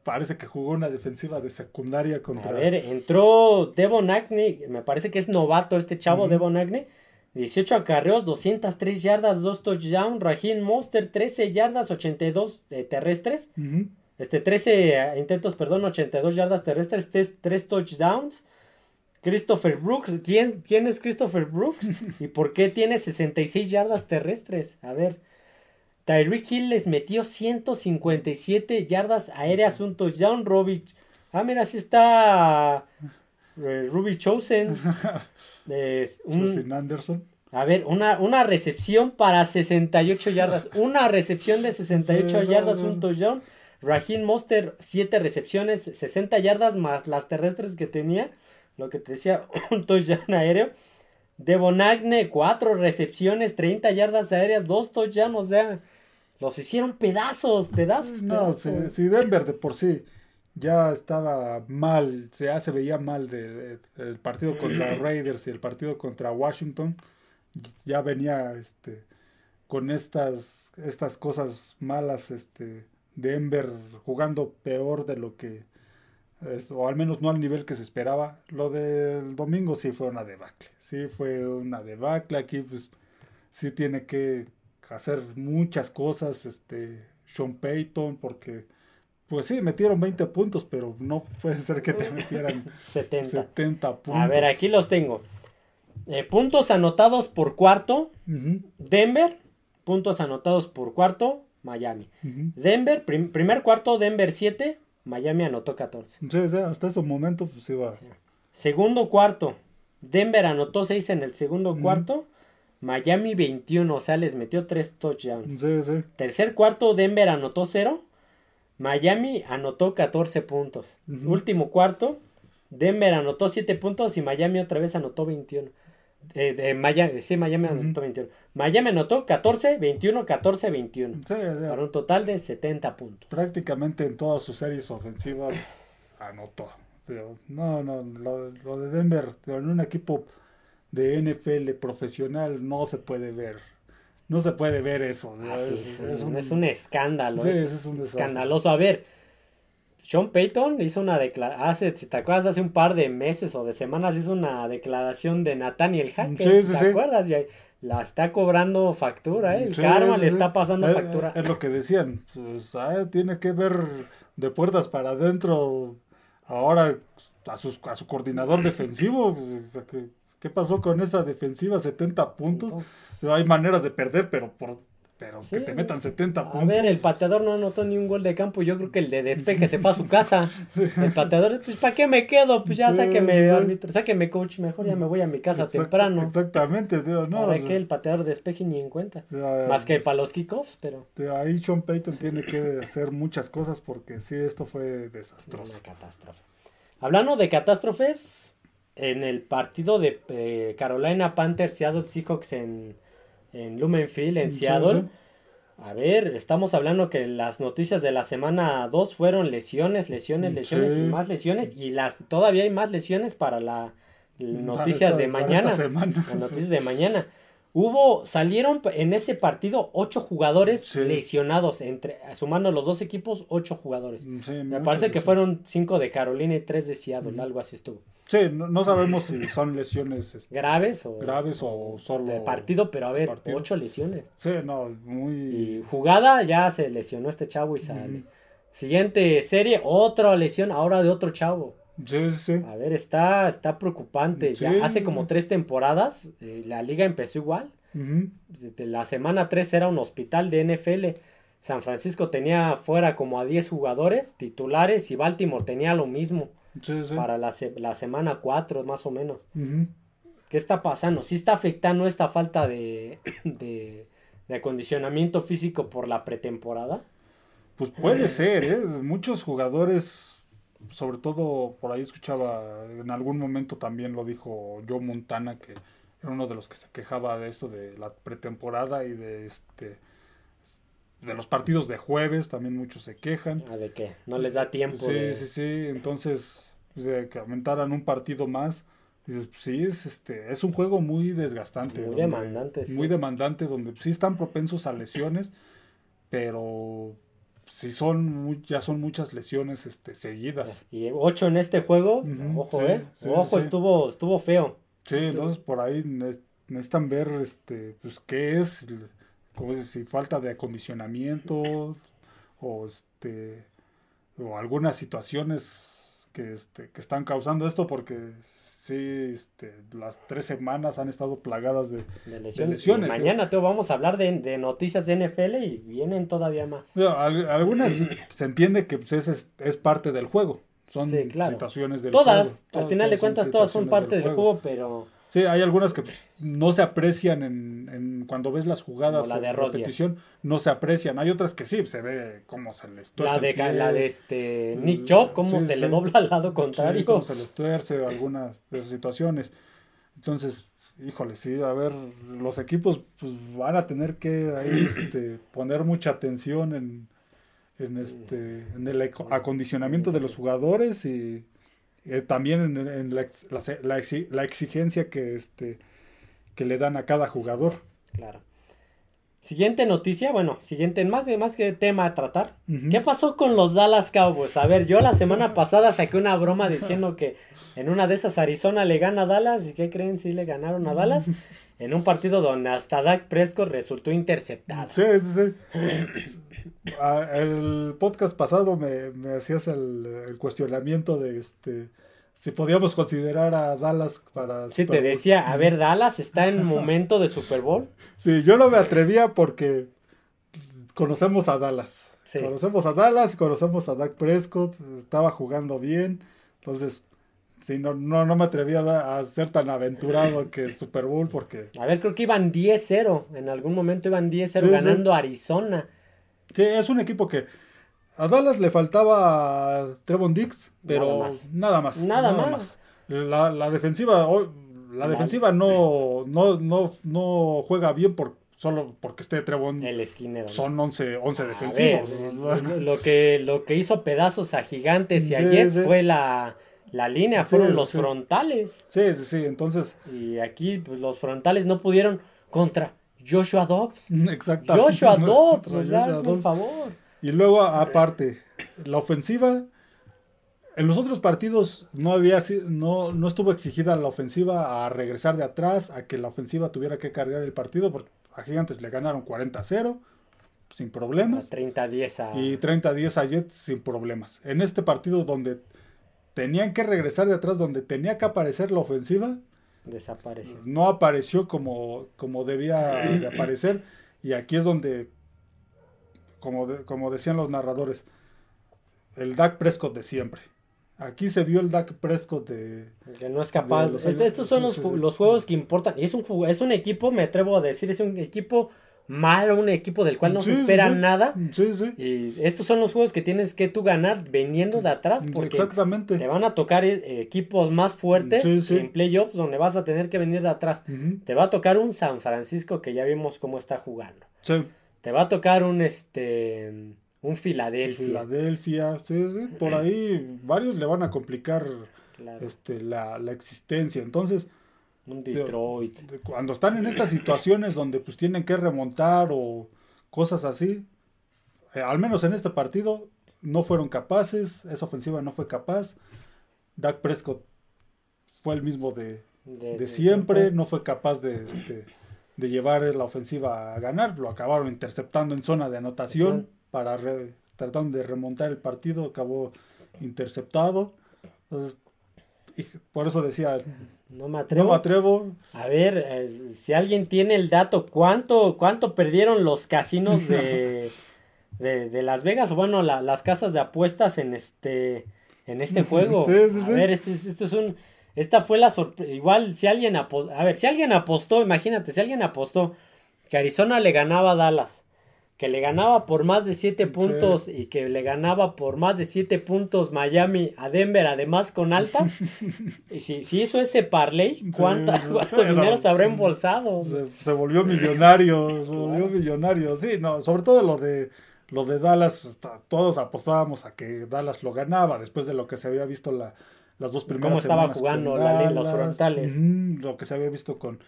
Parece que jugó una defensiva de secundaria contra... A ver, entró Devon Agney, me parece que es novato este chavo, Devon Agney. 18 acarreos, 203 yardas, 2 touchdowns. Raheem Monster, 13 yardas, 82 eh, terrestres. Este, 13 intentos, perdón, 82 yardas terrestres, 3, touchdowns. Christopher Brooks, ¿Quién, ¿quién es Christopher Brooks? ¿Y por qué tiene 66 yardas terrestres? A ver, Tyreek Hill les metió 157 yardas aéreas, un touchdown. Robbie. Ah, mira, así está eh, Ruby Chosen. [laughs] un, Anderson. A ver, una, una recepción para 68 yardas. Una recepción de 68 yardas, un touchdown. Raheem Monster, 7 recepciones, 60 yardas más las terrestres que tenía. Lo que te decía, [coughs] un touchdown aéreo. Devonagne, 4 recepciones, 30 yardas aéreas, 2 touchdowns. O sea, los hicieron pedazos, pedazos. no, Si, Denver de por sí ya estaba mal, ya se veía mal del de, partido contra [clears throat] Raiders y el partido contra Washington, ya venía este con estas estas cosas malas este Denver jugando peor de lo que o al menos no al nivel que se esperaba. Lo del domingo sí fue una debacle. Sí fue una debacle. Aquí pues sí tiene que hacer muchas cosas, este, Sean Payton, porque, pues sí, metieron 20 puntos, pero no puede ser que te metieran [laughs] 70, puntos. A ver, aquí los tengo. Eh, puntos anotados por cuarto, Denver, puntos anotados por cuarto, Miami. Denver, primer cuarto, Denver 7, Miami anotó 14. Sí, hasta ese momento pues iba. Segundo cuarto, Denver anotó 6 en el segundo cuarto, Miami 21, o sea, les metió 3 touchdowns. Sí, sí. Tercer cuarto, Denver anotó 0. Miami anotó 14 puntos. Último cuarto, Denver anotó 7 puntos y Miami otra vez anotó 21. Eh, de Miami, sí, Miami anotó 21. Miami anotó 14, 21, 14, 21. Sí, para un total de 70 puntos. Prácticamente en todas sus series ofensivas anotó. No, no, lo, lo de Denver, en un equipo de NFL profesional no se puede ver. No se puede ver eso. Ah, es, un, escándalo. es, escandaloso. A ver, Sean Payton hizo una declaración, hace, si te acuerdas, hace un par de meses o de semanas hizo una declaración de Nathaniel Hackett. ¿Te acuerdas? Y la está cobrando factura, ¿eh? el karma le está pasando factura. Es, lo que decían, pues, ah, tiene que ver de puertas para adentro ahora a, a su coordinador defensivo. ¿Qué pasó con esa defensiva? 70 puntos. Hay maneras de perder, pero por pero que te metan 70 puntos. A ver, el pateador no anotó ni un gol de campo. Yo creo que el de despeje se fue a su casa. [laughs] El pateador, pues, ¿para qué me quedo? Pues ya sáqueme, árbitro, sáqueme, coach. Mejor ya me voy a mi casa temprano. Exactamente, tío. No, Para que el pateador despeje ni en cuenta. Más que para los kickoffs, pero. ahí Sean Payton tiene que hacer muchas cosas porque sí, esto fue desastroso. Una catástrofe. Hablando de catástrofes, en el partido de eh, Carolina Panthers Seattle Seahawks en, en Lumenfield, en Seattle. A ver, estamos hablando que las noticias de la semana 2 fueron lesiones, lesiones, lesiones y más lesiones. Y las todavía hay más lesiones para las noticias de mañana. Las [laughs] noticias de mañana. Hubo, salieron en ese partido ocho jugadores lesionados, entre, sumando los dos equipos, ocho jugadores. Me parece que fueron cinco de Carolina y tres de Seattle, algo así estuvo. Sí, no, sabemos si son lesiones este, graves o graves o solo de partido, pero a ver, ocho lesiones. Sí, no, muy y jugada ya se lesionó este chavo y sale. Siguiente serie, otra lesión, ahora de otro chavo. Sí, sí. A ver, está, está preocupante. Ya hace como tres temporadas, eh, la liga empezó igual. La semana 3 era un hospital de NFL. San Francisco tenía fuera como a 10 jugadores titulares y Baltimore tenía lo mismo. Para la, la semana 4 más o menos. ¿Qué está pasando? ¿Sí está afectando esta falta de, [coughs] de, de acondicionamiento físico por la pretemporada? Pues puede ser, ¿eh? Muchos jugadores sobre todo por ahí escuchaba, en algún momento también lo dijo Joe Montana, que era uno de los que se quejaba de esto de la pretemporada y de este de los partidos de jueves, también muchos se quejan. Ah, ¿De qué? No les da tiempo. Sí, sí, sí, entonces pues, de que aumentaran un partido más. Dices, pues, sí, es, este, es un juego muy desgastante. Muy demandante, Muy demandante, donde sí están propensos a lesiones, pero si son ya son muchas lesiones este, seguidas. Y ocho en este juego, ojo, eh. ojo, estuvo, estuvo feo. Sí, entonces por ahí necesitan ver este, pues qué es, como si falta de acondicionamiento o este o algunas situaciones que, este, que están causando esto porque sí, este, las tres semanas han estado plagadas de, lesiones. mañana te vamos a hablar de, noticias de NFL y vienen todavía más. algunas se entiende que pues, es, es, parte del juego. Son situaciones del todas, Al final de cuentas, todas son parte del juego pero Sí, hay algunas que pues, no se aprecian en, cuando ves las jugadas la de repetición, no se aprecian. Hay otras que sí, se ve cómo se les tuerce. La de, la de este Nick Chop, cómo se le dobla al lado contrario. cómo se les tuerce algunas de esas situaciones. Entonces, híjole, sí, a ver, los equipos pues, van a tener que ahí [clears throat] este, poner mucha atención en, en, este, en el acondicionamiento de los jugadores y eh, también en, la, la, exigencia que, este, que le dan a cada jugador. Claro. Siguiente noticia, bueno, siguiente, más, más que tema a tratar. ¿Qué pasó con los Dallas Cowboys? A ver, yo la semana [laughs] pasada saqué una broma diciendo que en una de esas Arizona le gana a Dallas. ¿Y qué creen? si le ganaron a Dallas. [laughs] En un partido donde hasta Dak Prescott resultó interceptado. Sí, sí, sí. [clears throat] Ah, el podcast pasado me, hacías el, cuestionamiento de este si podíamos considerar a Dallas para... Sí, te decía, a ver, Dallas está en [laughs] momento de Super Bowl. Sí, yo no me atrevía porque conocemos a Dallas. Conocemos a Dallas, conocemos a Dak Prescott, estaba jugando bien, entonces Sí, no, no, no me atrevía a, ser tan aventurado [laughs] que el Super Bowl porque... A ver, creo que iban 10-0. En algún momento iban 10-0 ganando Arizona. Sí, es un equipo que a Dallas le faltaba Trevon Dix, pero nada más. Nada, más. La, la, defensiva, la defensiva no, no, no, no juega bien por, solo porque esté Trevon. El esquinero. Son 11, 11 defensivos. [laughs] lo, que, lo que hizo pedazos a Gigantes y a Jets fue la la línea fueron los frontales. Sí, sí, sí, entonces. Y aquí pues, los frontales no pudieron contra Joshua Dobbs. [laughs] Exactamente. [laughs] Joshua Dobbs, o sea, por favor. Y luego, aparte, la ofensiva. En los otros partidos no había no, no estuvo exigida la ofensiva a regresar de atrás, a que la ofensiva tuviera que cargar el partido, porque a Gigantes le ganaron 40-0 sin problemas. 30-10 a... Y 30-10 a Jets sin problemas. En este partido donde tenían que regresar de atrás donde tenía que aparecer la ofensiva. Desapareció. No apareció como, como debía de aparecer. Y aquí es donde, como, como decían los narradores, el Dak Prescott de siempre. Aquí se vio el Dak Prescott de... Que no es capaz. Este, estos son los, los, juegos que importan. Y es un, es un equipo, me atrevo a decir, es un equipo mal, un equipo del cual no se espera nada. Y estos son los juegos que tienes que tú ganar veniendo de atrás porque Exactamente. te van a tocar eh, equipos más fuertes en playoffs donde vas a tener que venir de atrás. Te va a tocar un San Francisco que ya vimos cómo está jugando. Te va a tocar un este un Filadelfia. Filadelfia, por ahí varios le van a complicar este, la, la existencia. Entonces, un Detroit. cuando están en estas situaciones donde pues tienen que remontar o cosas así, eh, al menos en este partido no fueron capaces, esa ofensiva no fue capaz. Dak Prescott fue el mismo de, siempre, no fue capaz de, este, de llevar la ofensiva a ganar, lo acabaron interceptando en zona de anotación para tratando de remontar el partido, acabó interceptado. por eso decía, no me atrevo. No me atrevo. A ver, eh, si alguien tiene el dato, ¿cuánto, cuánto perdieron los casinos de, [laughs] de, Las Vegas? O bueno, las casas de apuestas en este, en este [laughs] juego. Sí, sí, a ver, este, esto es un... Esta fue la sorpresa. Igual, si alguien apostó... A ver, si alguien apostó, imagínate, si alguien apostó que Arizona le ganaba a Dallas que le ganaba por más de 7 puntos y que le ganaba por más de 7 puntos Miami a Denver, además con altas. [laughs] y si, si hizo ese parlay, ¿cuánto dinero se habrá embolsado? Se, volvió millonario, [laughs] se volvió millonario. Sí, no, sobre todo lo de lo de Dallas, pues, todos apostábamos a que Dallas lo ganaba después de lo que se había visto la, las dos primeras ¿Cómo estaba jugando la, los frontales? lo que se había visto con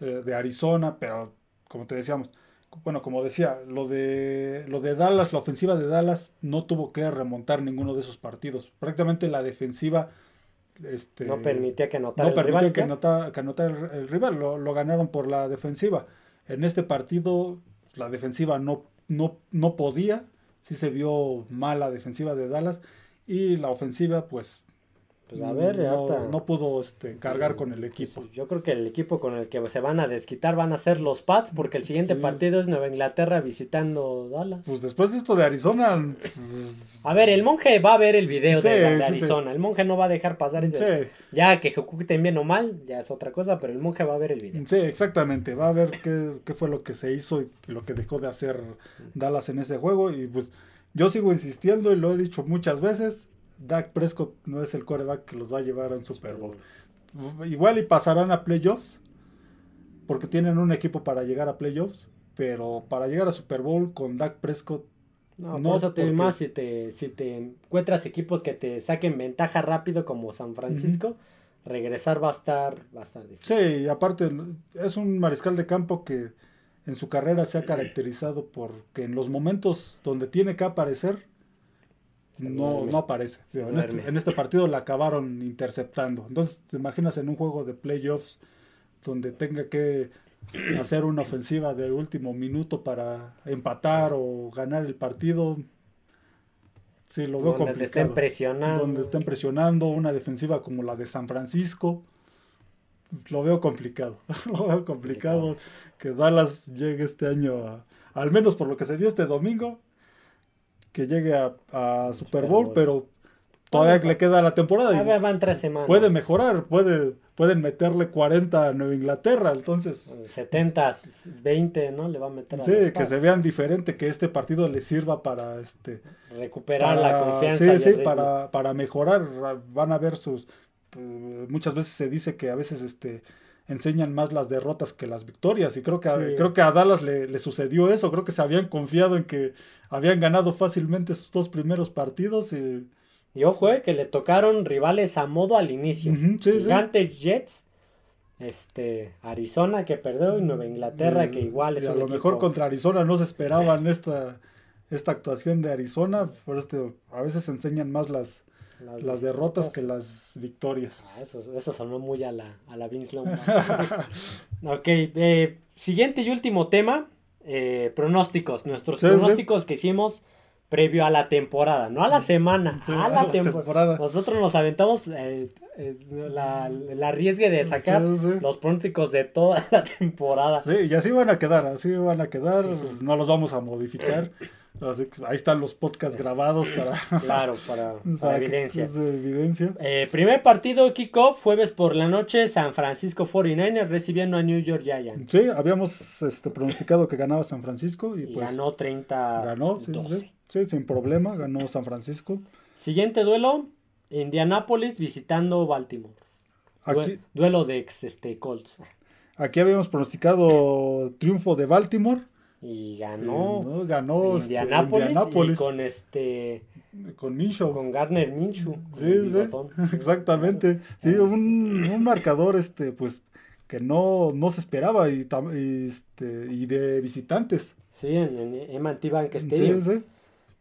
eh, de Arizona, pero como te decíamos, bueno, como decía, lo de, lo de Dallas, la ofensiva de Dallas no tuvo que remontar ninguno de esos partidos. Prácticamente la defensiva este, no permitía que anotara no el rival. Que, anotara, el, rival, lo, ganaron por la defensiva. En este partido la defensiva no, no, no podía, sí se vio mala defensiva de Dallas y la ofensiva pues pues a ver, no, no pudo este, cargar con el equipo. yo creo que el equipo con el que se van a desquitar van a ser los Pats, porque el siguiente partido es Nueva Inglaterra visitando Dallas. Pues después de esto de Arizona. Pues, a ver, el monje va a ver el video de, Arizona. El monje no va a dejar pasar ese. Ya que ejecuten bien o mal, ya es otra cosa, pero el monje va a ver el video. Sí, exactamente. Va a ver qué, qué fue lo que se hizo y lo que dejó de hacer Dallas en ese juego. Y pues yo sigo insistiendo y lo he dicho muchas veces Dak Prescott no es el coreback que los va a llevar a un Super Bowl. Igual y pasarán a playoffs, porque tienen un equipo para llegar a playoffs, pero para llegar a Super Bowl con Dak Prescott. No, no eso te más si te, si te encuentras equipos que te saquen ventaja rápido como San Francisco, regresar va a estar, va a estar difícil. Sí, y aparte es un mariscal de campo que en su carrera se ha caracterizado porque en los momentos donde tiene que aparecer, no, no aparece. Este, en, este, partido la acabaron interceptando. Entonces, te imaginas en un juego de playoffs donde tenga que hacer una ofensiva de último minuto para empatar o ganar el partido. Sí, lo veo donde complicado. Estén presionando. Donde estén presionando una defensiva como la de San Francisco. Lo veo complicado. [laughs] lo veo complicado que Dallas llegue este año al menos por lo que se vio este domingo, que llegue a, Super Bowl, pero todavía le queda la temporada. Y van tres semanas. Puede mejorar, puede, pueden meterle 40 a Nueva Inglaterra, entonces. 70, 20, ¿no? Le va a meter. sí, que se vean diferente, que este partido le sirva para este recuperar la confianza. Sí, sí, para, para mejorar. Van a ver sus. Eh, muchas veces se dice que a veces este enseñan más las derrotas que las victorias. Y creo que a, creo que a Dallas le, sucedió eso. Creo que se habían confiado en que habían ganado fácilmente sus dos primeros partidos. Y, y ojo, eh, que le tocaron rivales a modo al inicio. Gigantes Jets. Este, Arizona que perdió y Nueva Inglaterra que igual es a lo mejor contra Arizona no se esperaban esta, esta actuación de Arizona, por este, a veces enseñan más las, las, derrotas que las victorias. Ah, eso, eso, sonó muy a la, a la Vince [laughs] ok, eh, siguiente y último tema, eh, pronósticos. Nuestros pronósticos que hicimos previo a la temporada, no a la semana, a la, temporada. Nosotros nos aventamos eh, la, la, riesgue de sacar los pronósticos de toda [laughs] la temporada. Sí, y así van a quedar, así van a quedar, no los vamos a modificar ahí están los podcasts grabados para, [laughs] claro, [laughs] para, evidencia. evidencia. Eh, primer partido kickoff, jueves por la noche, San Francisco 49ers recibiendo a New York Giants. Sí, habíamos este, pronosticado que ganaba San Francisco y, pues, ganó 30 ganó, sí, sin problema, ganó San Francisco. Siguiente duelo, Indianapolis visitando Baltimore. Aquí, duelo de ex este, Colts. Aquí habíamos pronosticado triunfo de Baltimore y ganó, ganó este, Indianapolis, con este con Minshew con Gardner Minshew sí, sí [laughs] exactamente. Sí un, un, marcador este pues que no, no se esperaba y, este, y de visitantes. Sí en, en MT Bank Stadium. sí, sí.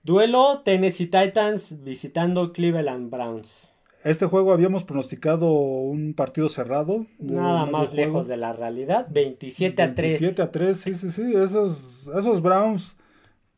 duelo Tennessee Titans visitando Cleveland Browns este juego habíamos pronosticado un partido cerrado. Nada más lejos de la realidad. 27 a 3. 27 a 3, sí, sí, sí. Esos, esos Browns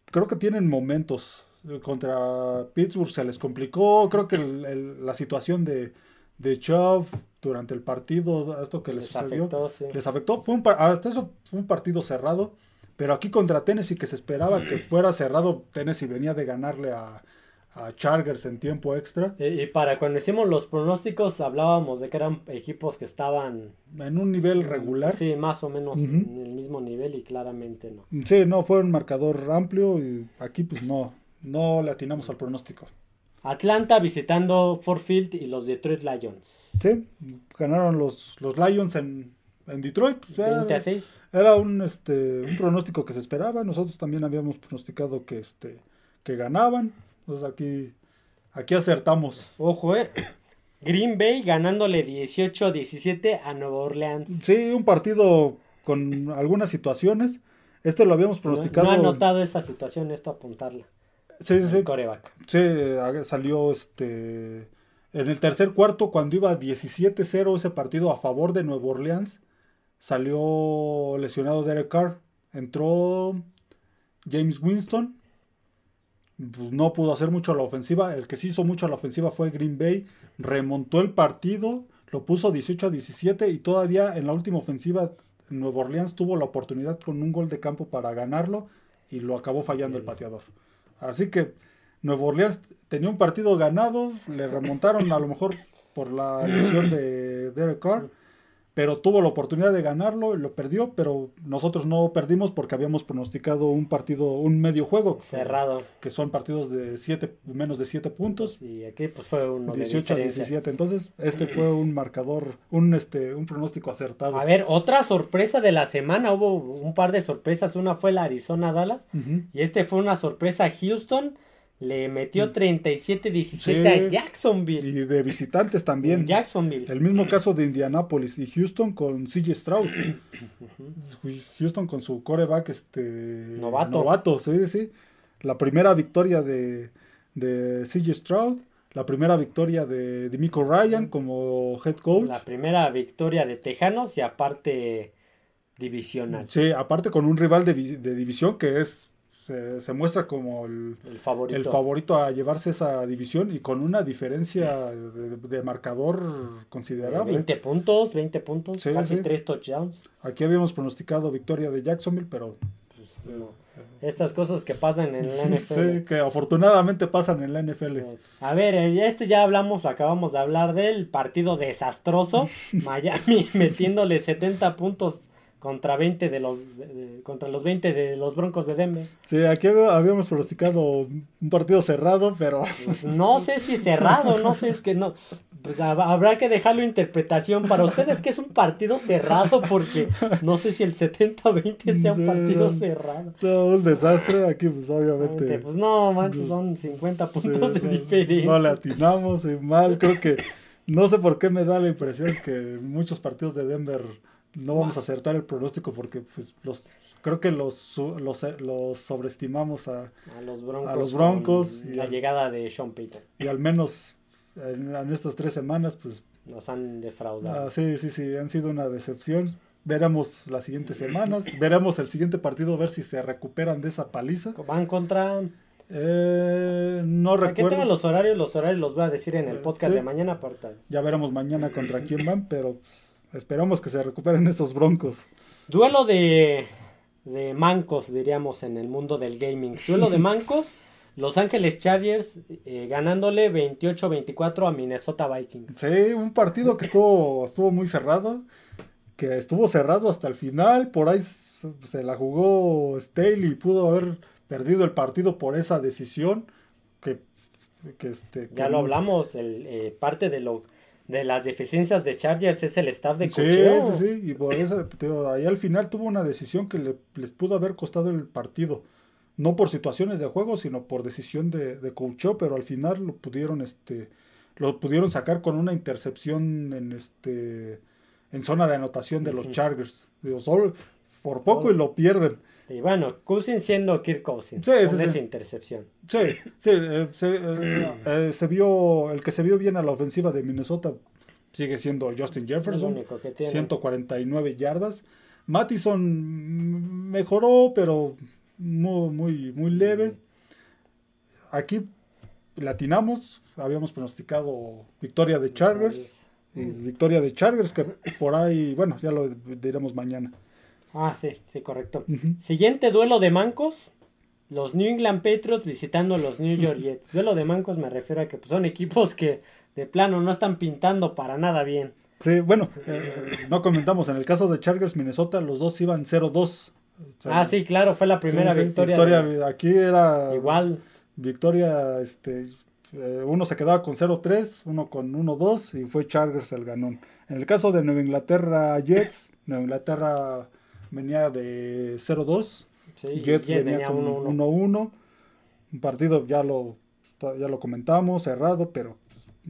creo que tienen momentos. Contra Pittsburgh se les complicó. Creo que la situación de, de Chubb durante el partido, esto que les, sucedió, afectó, sí. les afectó. Fue un, hasta eso fue un partido cerrado. Pero aquí contra Tennessee, que se esperaba que [clears throat] fuera cerrado, Tennessee venía de ganarle a, a Chargers en tiempo extra. Y, para cuando hicimos los pronósticos hablábamos de que eran equipos que estaban en un nivel regular. Sí, más o menos en el mismo nivel y claramente no. Sí, no, fue un marcador amplio y aquí pues no, no le atinamos al pronóstico. Atlanta visitando Ford Field y los Detroit Lions. Sí, ganaron los, los Lions en, en Detroit. 20 a 6. Era un, este, un pronóstico que se esperaba. Nosotros también habíamos pronosticado que, este, que ganaban. Pues aquí, aquí acertamos. Ojo, eh. [clears throat] Green Bay ganándole 18-17 a Nueva Orleans. Sí, un partido con algunas situaciones. Este lo habíamos pronosticado. No, ha notado esa situación, esto apuntarla. Sí, sí, sí. Sí, salió este. En el tercer cuarto, cuando iba 17-0 ese partido a favor de Nueva Orleans, salió lesionado Derek Carr. Entró James Winston pues, no pudo hacer mucho a la ofensiva. El que sí hizo mucho a la ofensiva fue Green Bay. Remontó el partido, lo puso 18 a 17 y todavía en la última ofensiva Nuevo Orleans tuvo la oportunidad con un gol de campo para ganarlo y lo acabó fallando el pateador. Así que Nuevo Orleans tenía un partido ganado, le remontaron a lo mejor por la lesión de Derek Carr pero tuvo la oportunidad de ganarlo, lo perdió, pero nosotros no perdimos porque habíamos pronosticado un partido, un medio juego. Cerrado. Que son partidos de siete, menos de 7 puntos. Y aquí pues fue uno 18 a 17. Entonces, este [clears throat] fue un marcador, un este, un pronóstico acertado. A ver, otra sorpresa de la semana, hubo un par de sorpresas. Una fue la Arizona Dallas. Y este fue una sorpresa Houston le metió 37-17 mm. a Jacksonville. Y de visitantes también. Jacksonville. El mismo caso de Indianapolis y Houston con CJ Stroud. Houston con su coreback este novato. novato sí, sí. La primera victoria de, de CJ Stroud. La primera victoria de Demico Ryan como head coach. La primera victoria de Tejanos y aparte divisional. Sí, aparte con un rival de, de división que es se, muestra como el, favorito. a llevarse esa división y con una diferencia de, marcador considerable. 20 puntos, 20 puntos, casi 3 touchdowns. Aquí habíamos pronosticado victoria de Jacksonville, pero... Pues, Estas cosas que pasan en la [laughs] NFL. Sí, que afortunadamente pasan en la NFL. A ver, eh, este ya hablamos, acabamos de hablar del partido desastroso. [laughs] Miami metiéndole 70 puntos contra 20 de los contra los 20 de los Broncos de Denver. Sí, aquí habíamos pronosticado un partido cerrado, pero pues no sé si cerrado, no sé es que no pues habrá que dejarlo interpretación para ustedes que es un partido cerrado porque no sé si el 70-20 sea un partido cerrado. No, un desastre aquí pues obviamente. Pues no, manches, son 50 puntos de diferencia. No le atinamos y mal, creo que no sé por qué me da la impresión que muchos partidos de Denver no vamos a acertar el pronóstico porque pues los creo que los, los, los sobreestimamos a, a, los Broncos. y la llegada de Sean Payton. Y al menos en, estas tres semanas, pues. Nos han defraudado. Ah, sí, sí, sí, han sido una decepción. Veremos las siguientes semanas. Veremos el siguiente partido, a ver si se recuperan de esa paliza. Van contra. Eh, no recuerdo. Tengo los horarios, los horarios los voy a decir en el eh, podcast de mañana. Ya veremos mañana contra quién van, pero Esperamos que se recuperen estos broncos. Duelo de, de mancos, diríamos, en el mundo del gaming. Duelo de [laughs] mancos. Los Ángeles Chargers eh, ganándole 28-24 a Minnesota Vikings. Sí, un partido que estuvo, [laughs] estuvo muy cerrado. Que estuvo cerrado hasta el final. Por ahí se la jugó Staley y pudo haber perdido el partido por esa decisión. Que, este, ya lo hablamos, el, eh, parte de lo de las deficiencias de Chargers es el staff de cocheo. Sí, sí, sí, y por eso, ahí al final tuvo una decisión que les pudo haber costado el partido. No por situaciones de juego, sino por decisión de, de cocheo, pero al final lo pudieron, este, lo pudieron sacar con una intercepción en este en zona de anotación de los Chargers. Digo, solo por poco y lo pierden. Y bueno, Cousins siendo Kirk Cousins sí, con esa intercepción. Sí, sí, eh, eh, eh, se, vio, el que se vio bien a la ofensiva de Minnesota sigue siendo Justin Jefferson, 149 yardas. Mattison mejoró, pero muy, muy, muy leve. Aquí latinamos, habíamos pronosticado victoria de Chargers, y victoria de Chargers, que por ahí, bueno, ya lo diremos mañana. Ah, sí, sí, correcto. Siguiente duelo de mancos. Los New England Patriots visitando a los New [laughs] York Jets. duelo de mancos me refiero a que pues, son equipos que de plano no están pintando para nada bien. Sí, bueno, eh, no comentamos. En el caso de Chargers, Minnesota, los dos iban 0-2. ah, sí, claro, fue la primera victoria. Aquí era. Igual. Victoria, este. Eh, uno se quedaba con 0-3, uno con 1-2 y fue Chargers el ganón. En el caso de Nueva Inglaterra Jets, Nueva Inglaterra venía de 0-2. Jets venía, con 1-1. Un partido ya lo, ya lo comentamos, cerrado, pero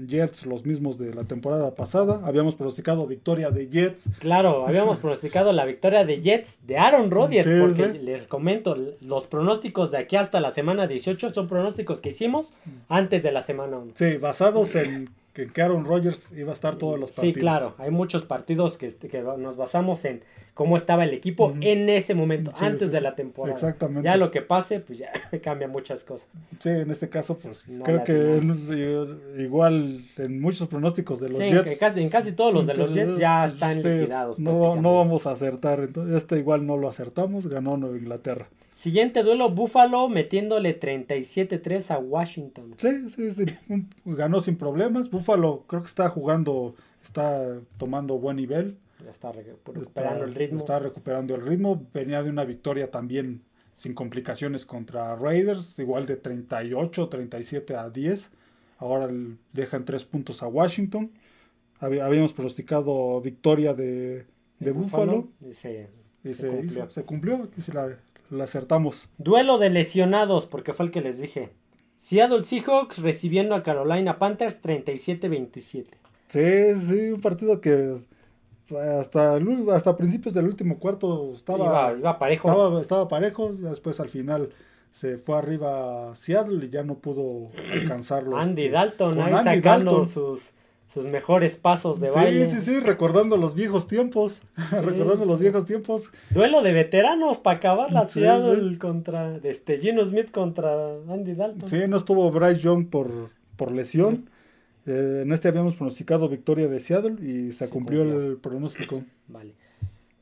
Jets los mismos de la temporada pasada. Habíamos pronosticado victoria de Jets. Claro, habíamos pronosticado la victoria de Jets de Aaron Rodgers, porque les comento, los pronósticos de aquí hasta la semana 18 son pronósticos que hicimos antes de la semana 1. Sí, basados en que Aaron Rodgers iba a estar todos los partidos. Sí, claro, hay muchos partidos que, que nos basamos en cómo estaba el equipo en ese momento, antes de la temporada. Exactamente. Ya lo que pase, pues ya [laughs] cambia muchas cosas. Sí, en este caso, pues creo que igual en muchos pronósticos de los Jets. En casi, en casi todos los de los Jets ya están liquidados. No, no vamos a acertar, entonces este igual no lo acertamos, ganó Nueva Inglaterra. Siguiente duelo, Buffalo metiéndole 37-3 a Washington. Sí, sí, sí, ganó sin problemas. Buffalo creo que está jugando, está tomando buen nivel. Ya está recuperando el ritmo. Está recuperando el ritmo. Venía de una victoria también sin complicaciones contra Raiders, igual de 38, 37 a 10. Ahora dejan tres puntos a Washington. Habíamos pronosticado victoria de, de, Buffalo. Y se, cumplió. se cumplió. Aquí se la, la acertamos. Duelo de lesionados, porque fue el que les dije. Seattle Seahawks recibiendo a Carolina Panthers 37-27. Sí, sí, un partido que hasta, hasta principios del último cuarto estaba, iba, parejo. Estaba, estaba, parejo, después al final se fue arriba a Seattle y ya no pudo alcanzarlo. Andy este, Dalton ahí sacando sus, sus mejores pasos de baile. Sí, sí, sí, recordando los viejos tiempos. [laughs] recordando los viejos tiempos. Duelo de veteranos para acabar la Seattle contra este Gino Smith contra Andy Dalton. Sí, no estuvo Bryce Young por, por lesión. Eh, en este habíamos pronosticado victoria de Seattle y se, cumplió, el pronóstico. Vale.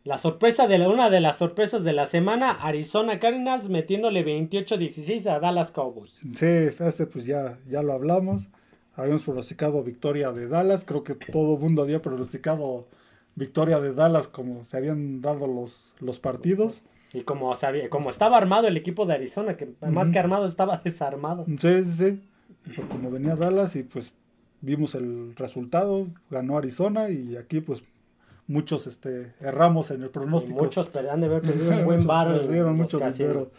La sorpresa de la, una de las sorpresas de la semana, Arizona Cardinals metiéndole 28-16 a Dallas Cowboys. Sí, este pues ya, ya lo hablamos. Habíamos pronosticado victoria de Dallas. Creo que todo el mundo había pronosticado victoria de Dallas como se habían dado los, los partidos. Y como, sabía, como estaba armado el equipo de Arizona, que más que armado estaba [laughs] desarmado. Sí, sí, sí. como venía Dallas y pues vimos el resultado, ganó Arizona y aquí pues muchos este erramos en el pronóstico. muchos han de haber perdido un [laughs] buen bar. Perdieron mucho dinero.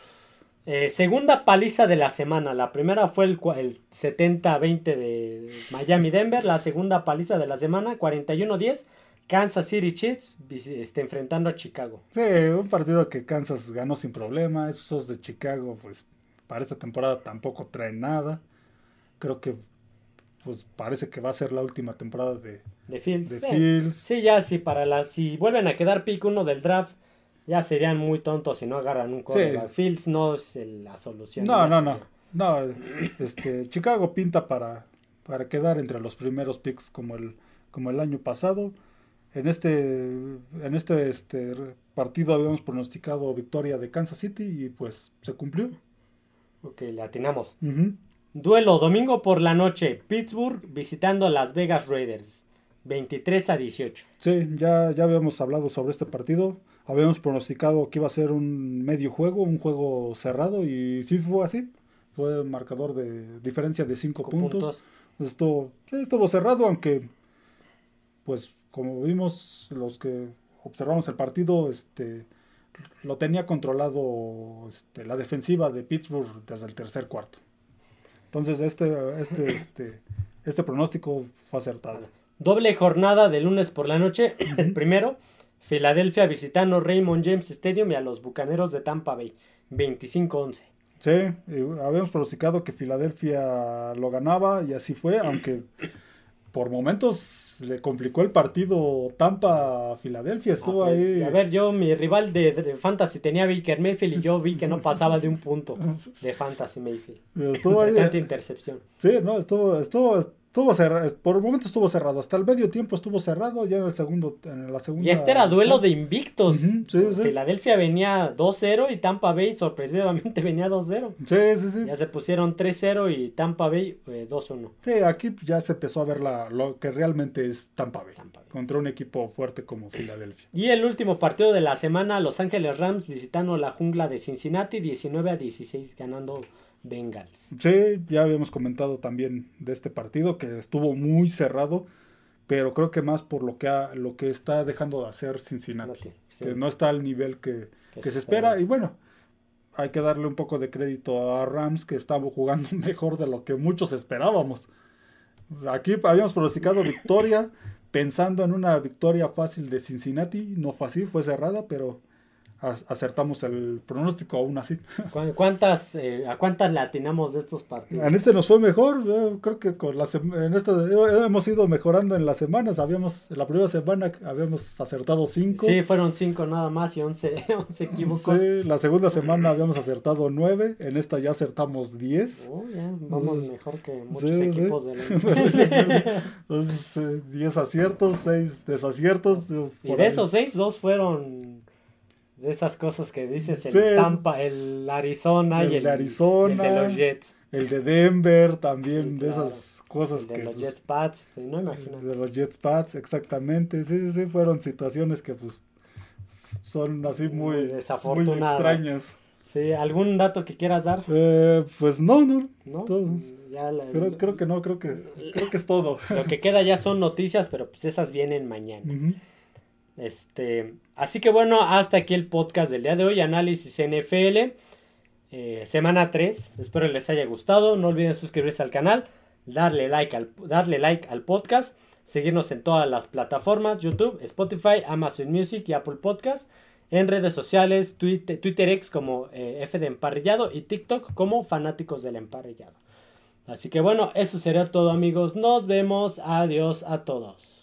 Eh, segunda paliza de la semana. La primera fue el, el 70-20 de Miami-Denver. La segunda paliza de la semana, 41-10. Kansas City Chiefs este, enfrentando a Chicago. Sí, un partido que Kansas ganó sin problema. Esos de Chicago, pues para esta temporada tampoco traen nada. Creo que pues parece que va a ser la última temporada de, de Fields. Sí, ya sí, para la, si vuelven a quedar pick uno del draft, ya serían muy tontos si no agarran un quarterback. Fields no es la solución. No, no, no. No, este, Chicago pinta para, para quedar entre los primeros picks como el, como el año pasado. En este, en este, este partido habíamos pronosticado victoria de Kansas City y pues se cumplió. Ok, le atinamos. Duelo domingo por la noche. Pittsburgh visitando Las Vegas Raiders. 23 a 18. Sí, ya, ya habíamos hablado sobre este partido. Habíamos pronosticado que iba a ser un medio juego, un juego cerrado y sí fue así. Fue marcador de diferencia de 5 puntos. Esto, estuvo cerrado, aunque pues como vimos los que observamos el partido, este lo tenía controlado este, la defensiva de Pittsburgh desde el tercer cuarto. Entonces este, este, [clears throat] este, este pronóstico fue acertado. Doble jornada de lunes por la noche. [clears throat] El primero, Filadelfia visitando Raymond James Stadium y a los Bucaneros de Tampa Bay. 25-11. Sí, habíamos pronosticado que Filadelfia lo ganaba y así fue, aunque por momentos le complicó el partido Tampa a Filadelfia, estuvo ah, pues, ahí. A ver, yo mi rival de, Fantasy tenía Baker Mayfield y yo vi que no pasaba de un punto [laughs] de Fantasy Mayfield. Estuvo ahí. Tanta intercepción. Sí, no, estuvo, estuvo, estuvo cerrado, por el momento estuvo cerrado, hasta el medio tiempo estuvo cerrado, ya en el segundo, en la segunda. Y este era duelo de invictos. Filadelfia venía 2-0 y Tampa Bay sorpresivamente [laughs] venía 2-0. Sí, sí, sí. Ya se pusieron 3-0 y Tampa Bay 2-1. Eh, sí, aquí ya se empezó a ver la, lo que realmente es Tampa Bay, Tampa Bay, contra un equipo fuerte como Filadelfia. Y el último partido de la semana, Los Ángeles Rams visitando la jungla de Cincinnati, 19 a 16 ganando Bengals. Sí, ya habíamos comentado también de este partido que estuvo muy cerrado, pero creo que más por lo que, ha, lo que está dejando de hacer Cincinnati, que no está al nivel que, se, espera. Y bueno, hay que darle un poco de crédito a Rams que estaba jugando [laughs] mejor de lo que muchos esperábamos. Aquí habíamos pronosticado victoria pensando en una victoria fácil de Cincinnati, no fue así, fue cerrada, pero acertamos el pronóstico aún así. [laughs] ¿Cuántas, eh, ¿A cuántas latinamos de estos partidos? En este nos fue mejor, creo que con la en este hemos ido mejorando en las semanas, habíamos, en la primera semana habíamos acertado cinco. Sí, fueron cinco nada más y once, [laughs] once equívocos. Sí, la segunda semana habíamos acertado nueve, en esta ya acertamos diez. Oh, vamos mejor que muchos equipos de la [laughs] Entonces, diez aciertos, seis desaciertos. Y de esos seis, dos fueron de esas cosas que dices, el Tampa, el Arizona y el de Arizona, el de los Jets. El de Denver también, de esas cosas de que... los pues, Jets Pats, no imagino. De los Jets Pats, exactamente. Sí, sí, fueron situaciones que pues son así muy, muy, extrañas. Sí, ¿algún dato que quieras dar? Eh, pues no, no. ¿No? Ya creo, creo, que no, creo que, creo que es todo. Lo que queda ya son noticias, pero pues esas vienen mañana. Este, así que bueno, hasta aquí el podcast del día de hoy, análisis NFL, eh, semana 3. Espero les haya gustado. No olviden suscribirse al canal, darle like al, darle like al podcast, seguirnos en todas las plataformas, YouTube, Spotify, Amazon Music y Apple Podcast. En redes sociales, Twitter, TwitterX como eh, F de Emparrillado y TikTok como Fanáticos del Emparrillado. Así que bueno, eso sería todo amigos. Nos vemos. Adiós a todos.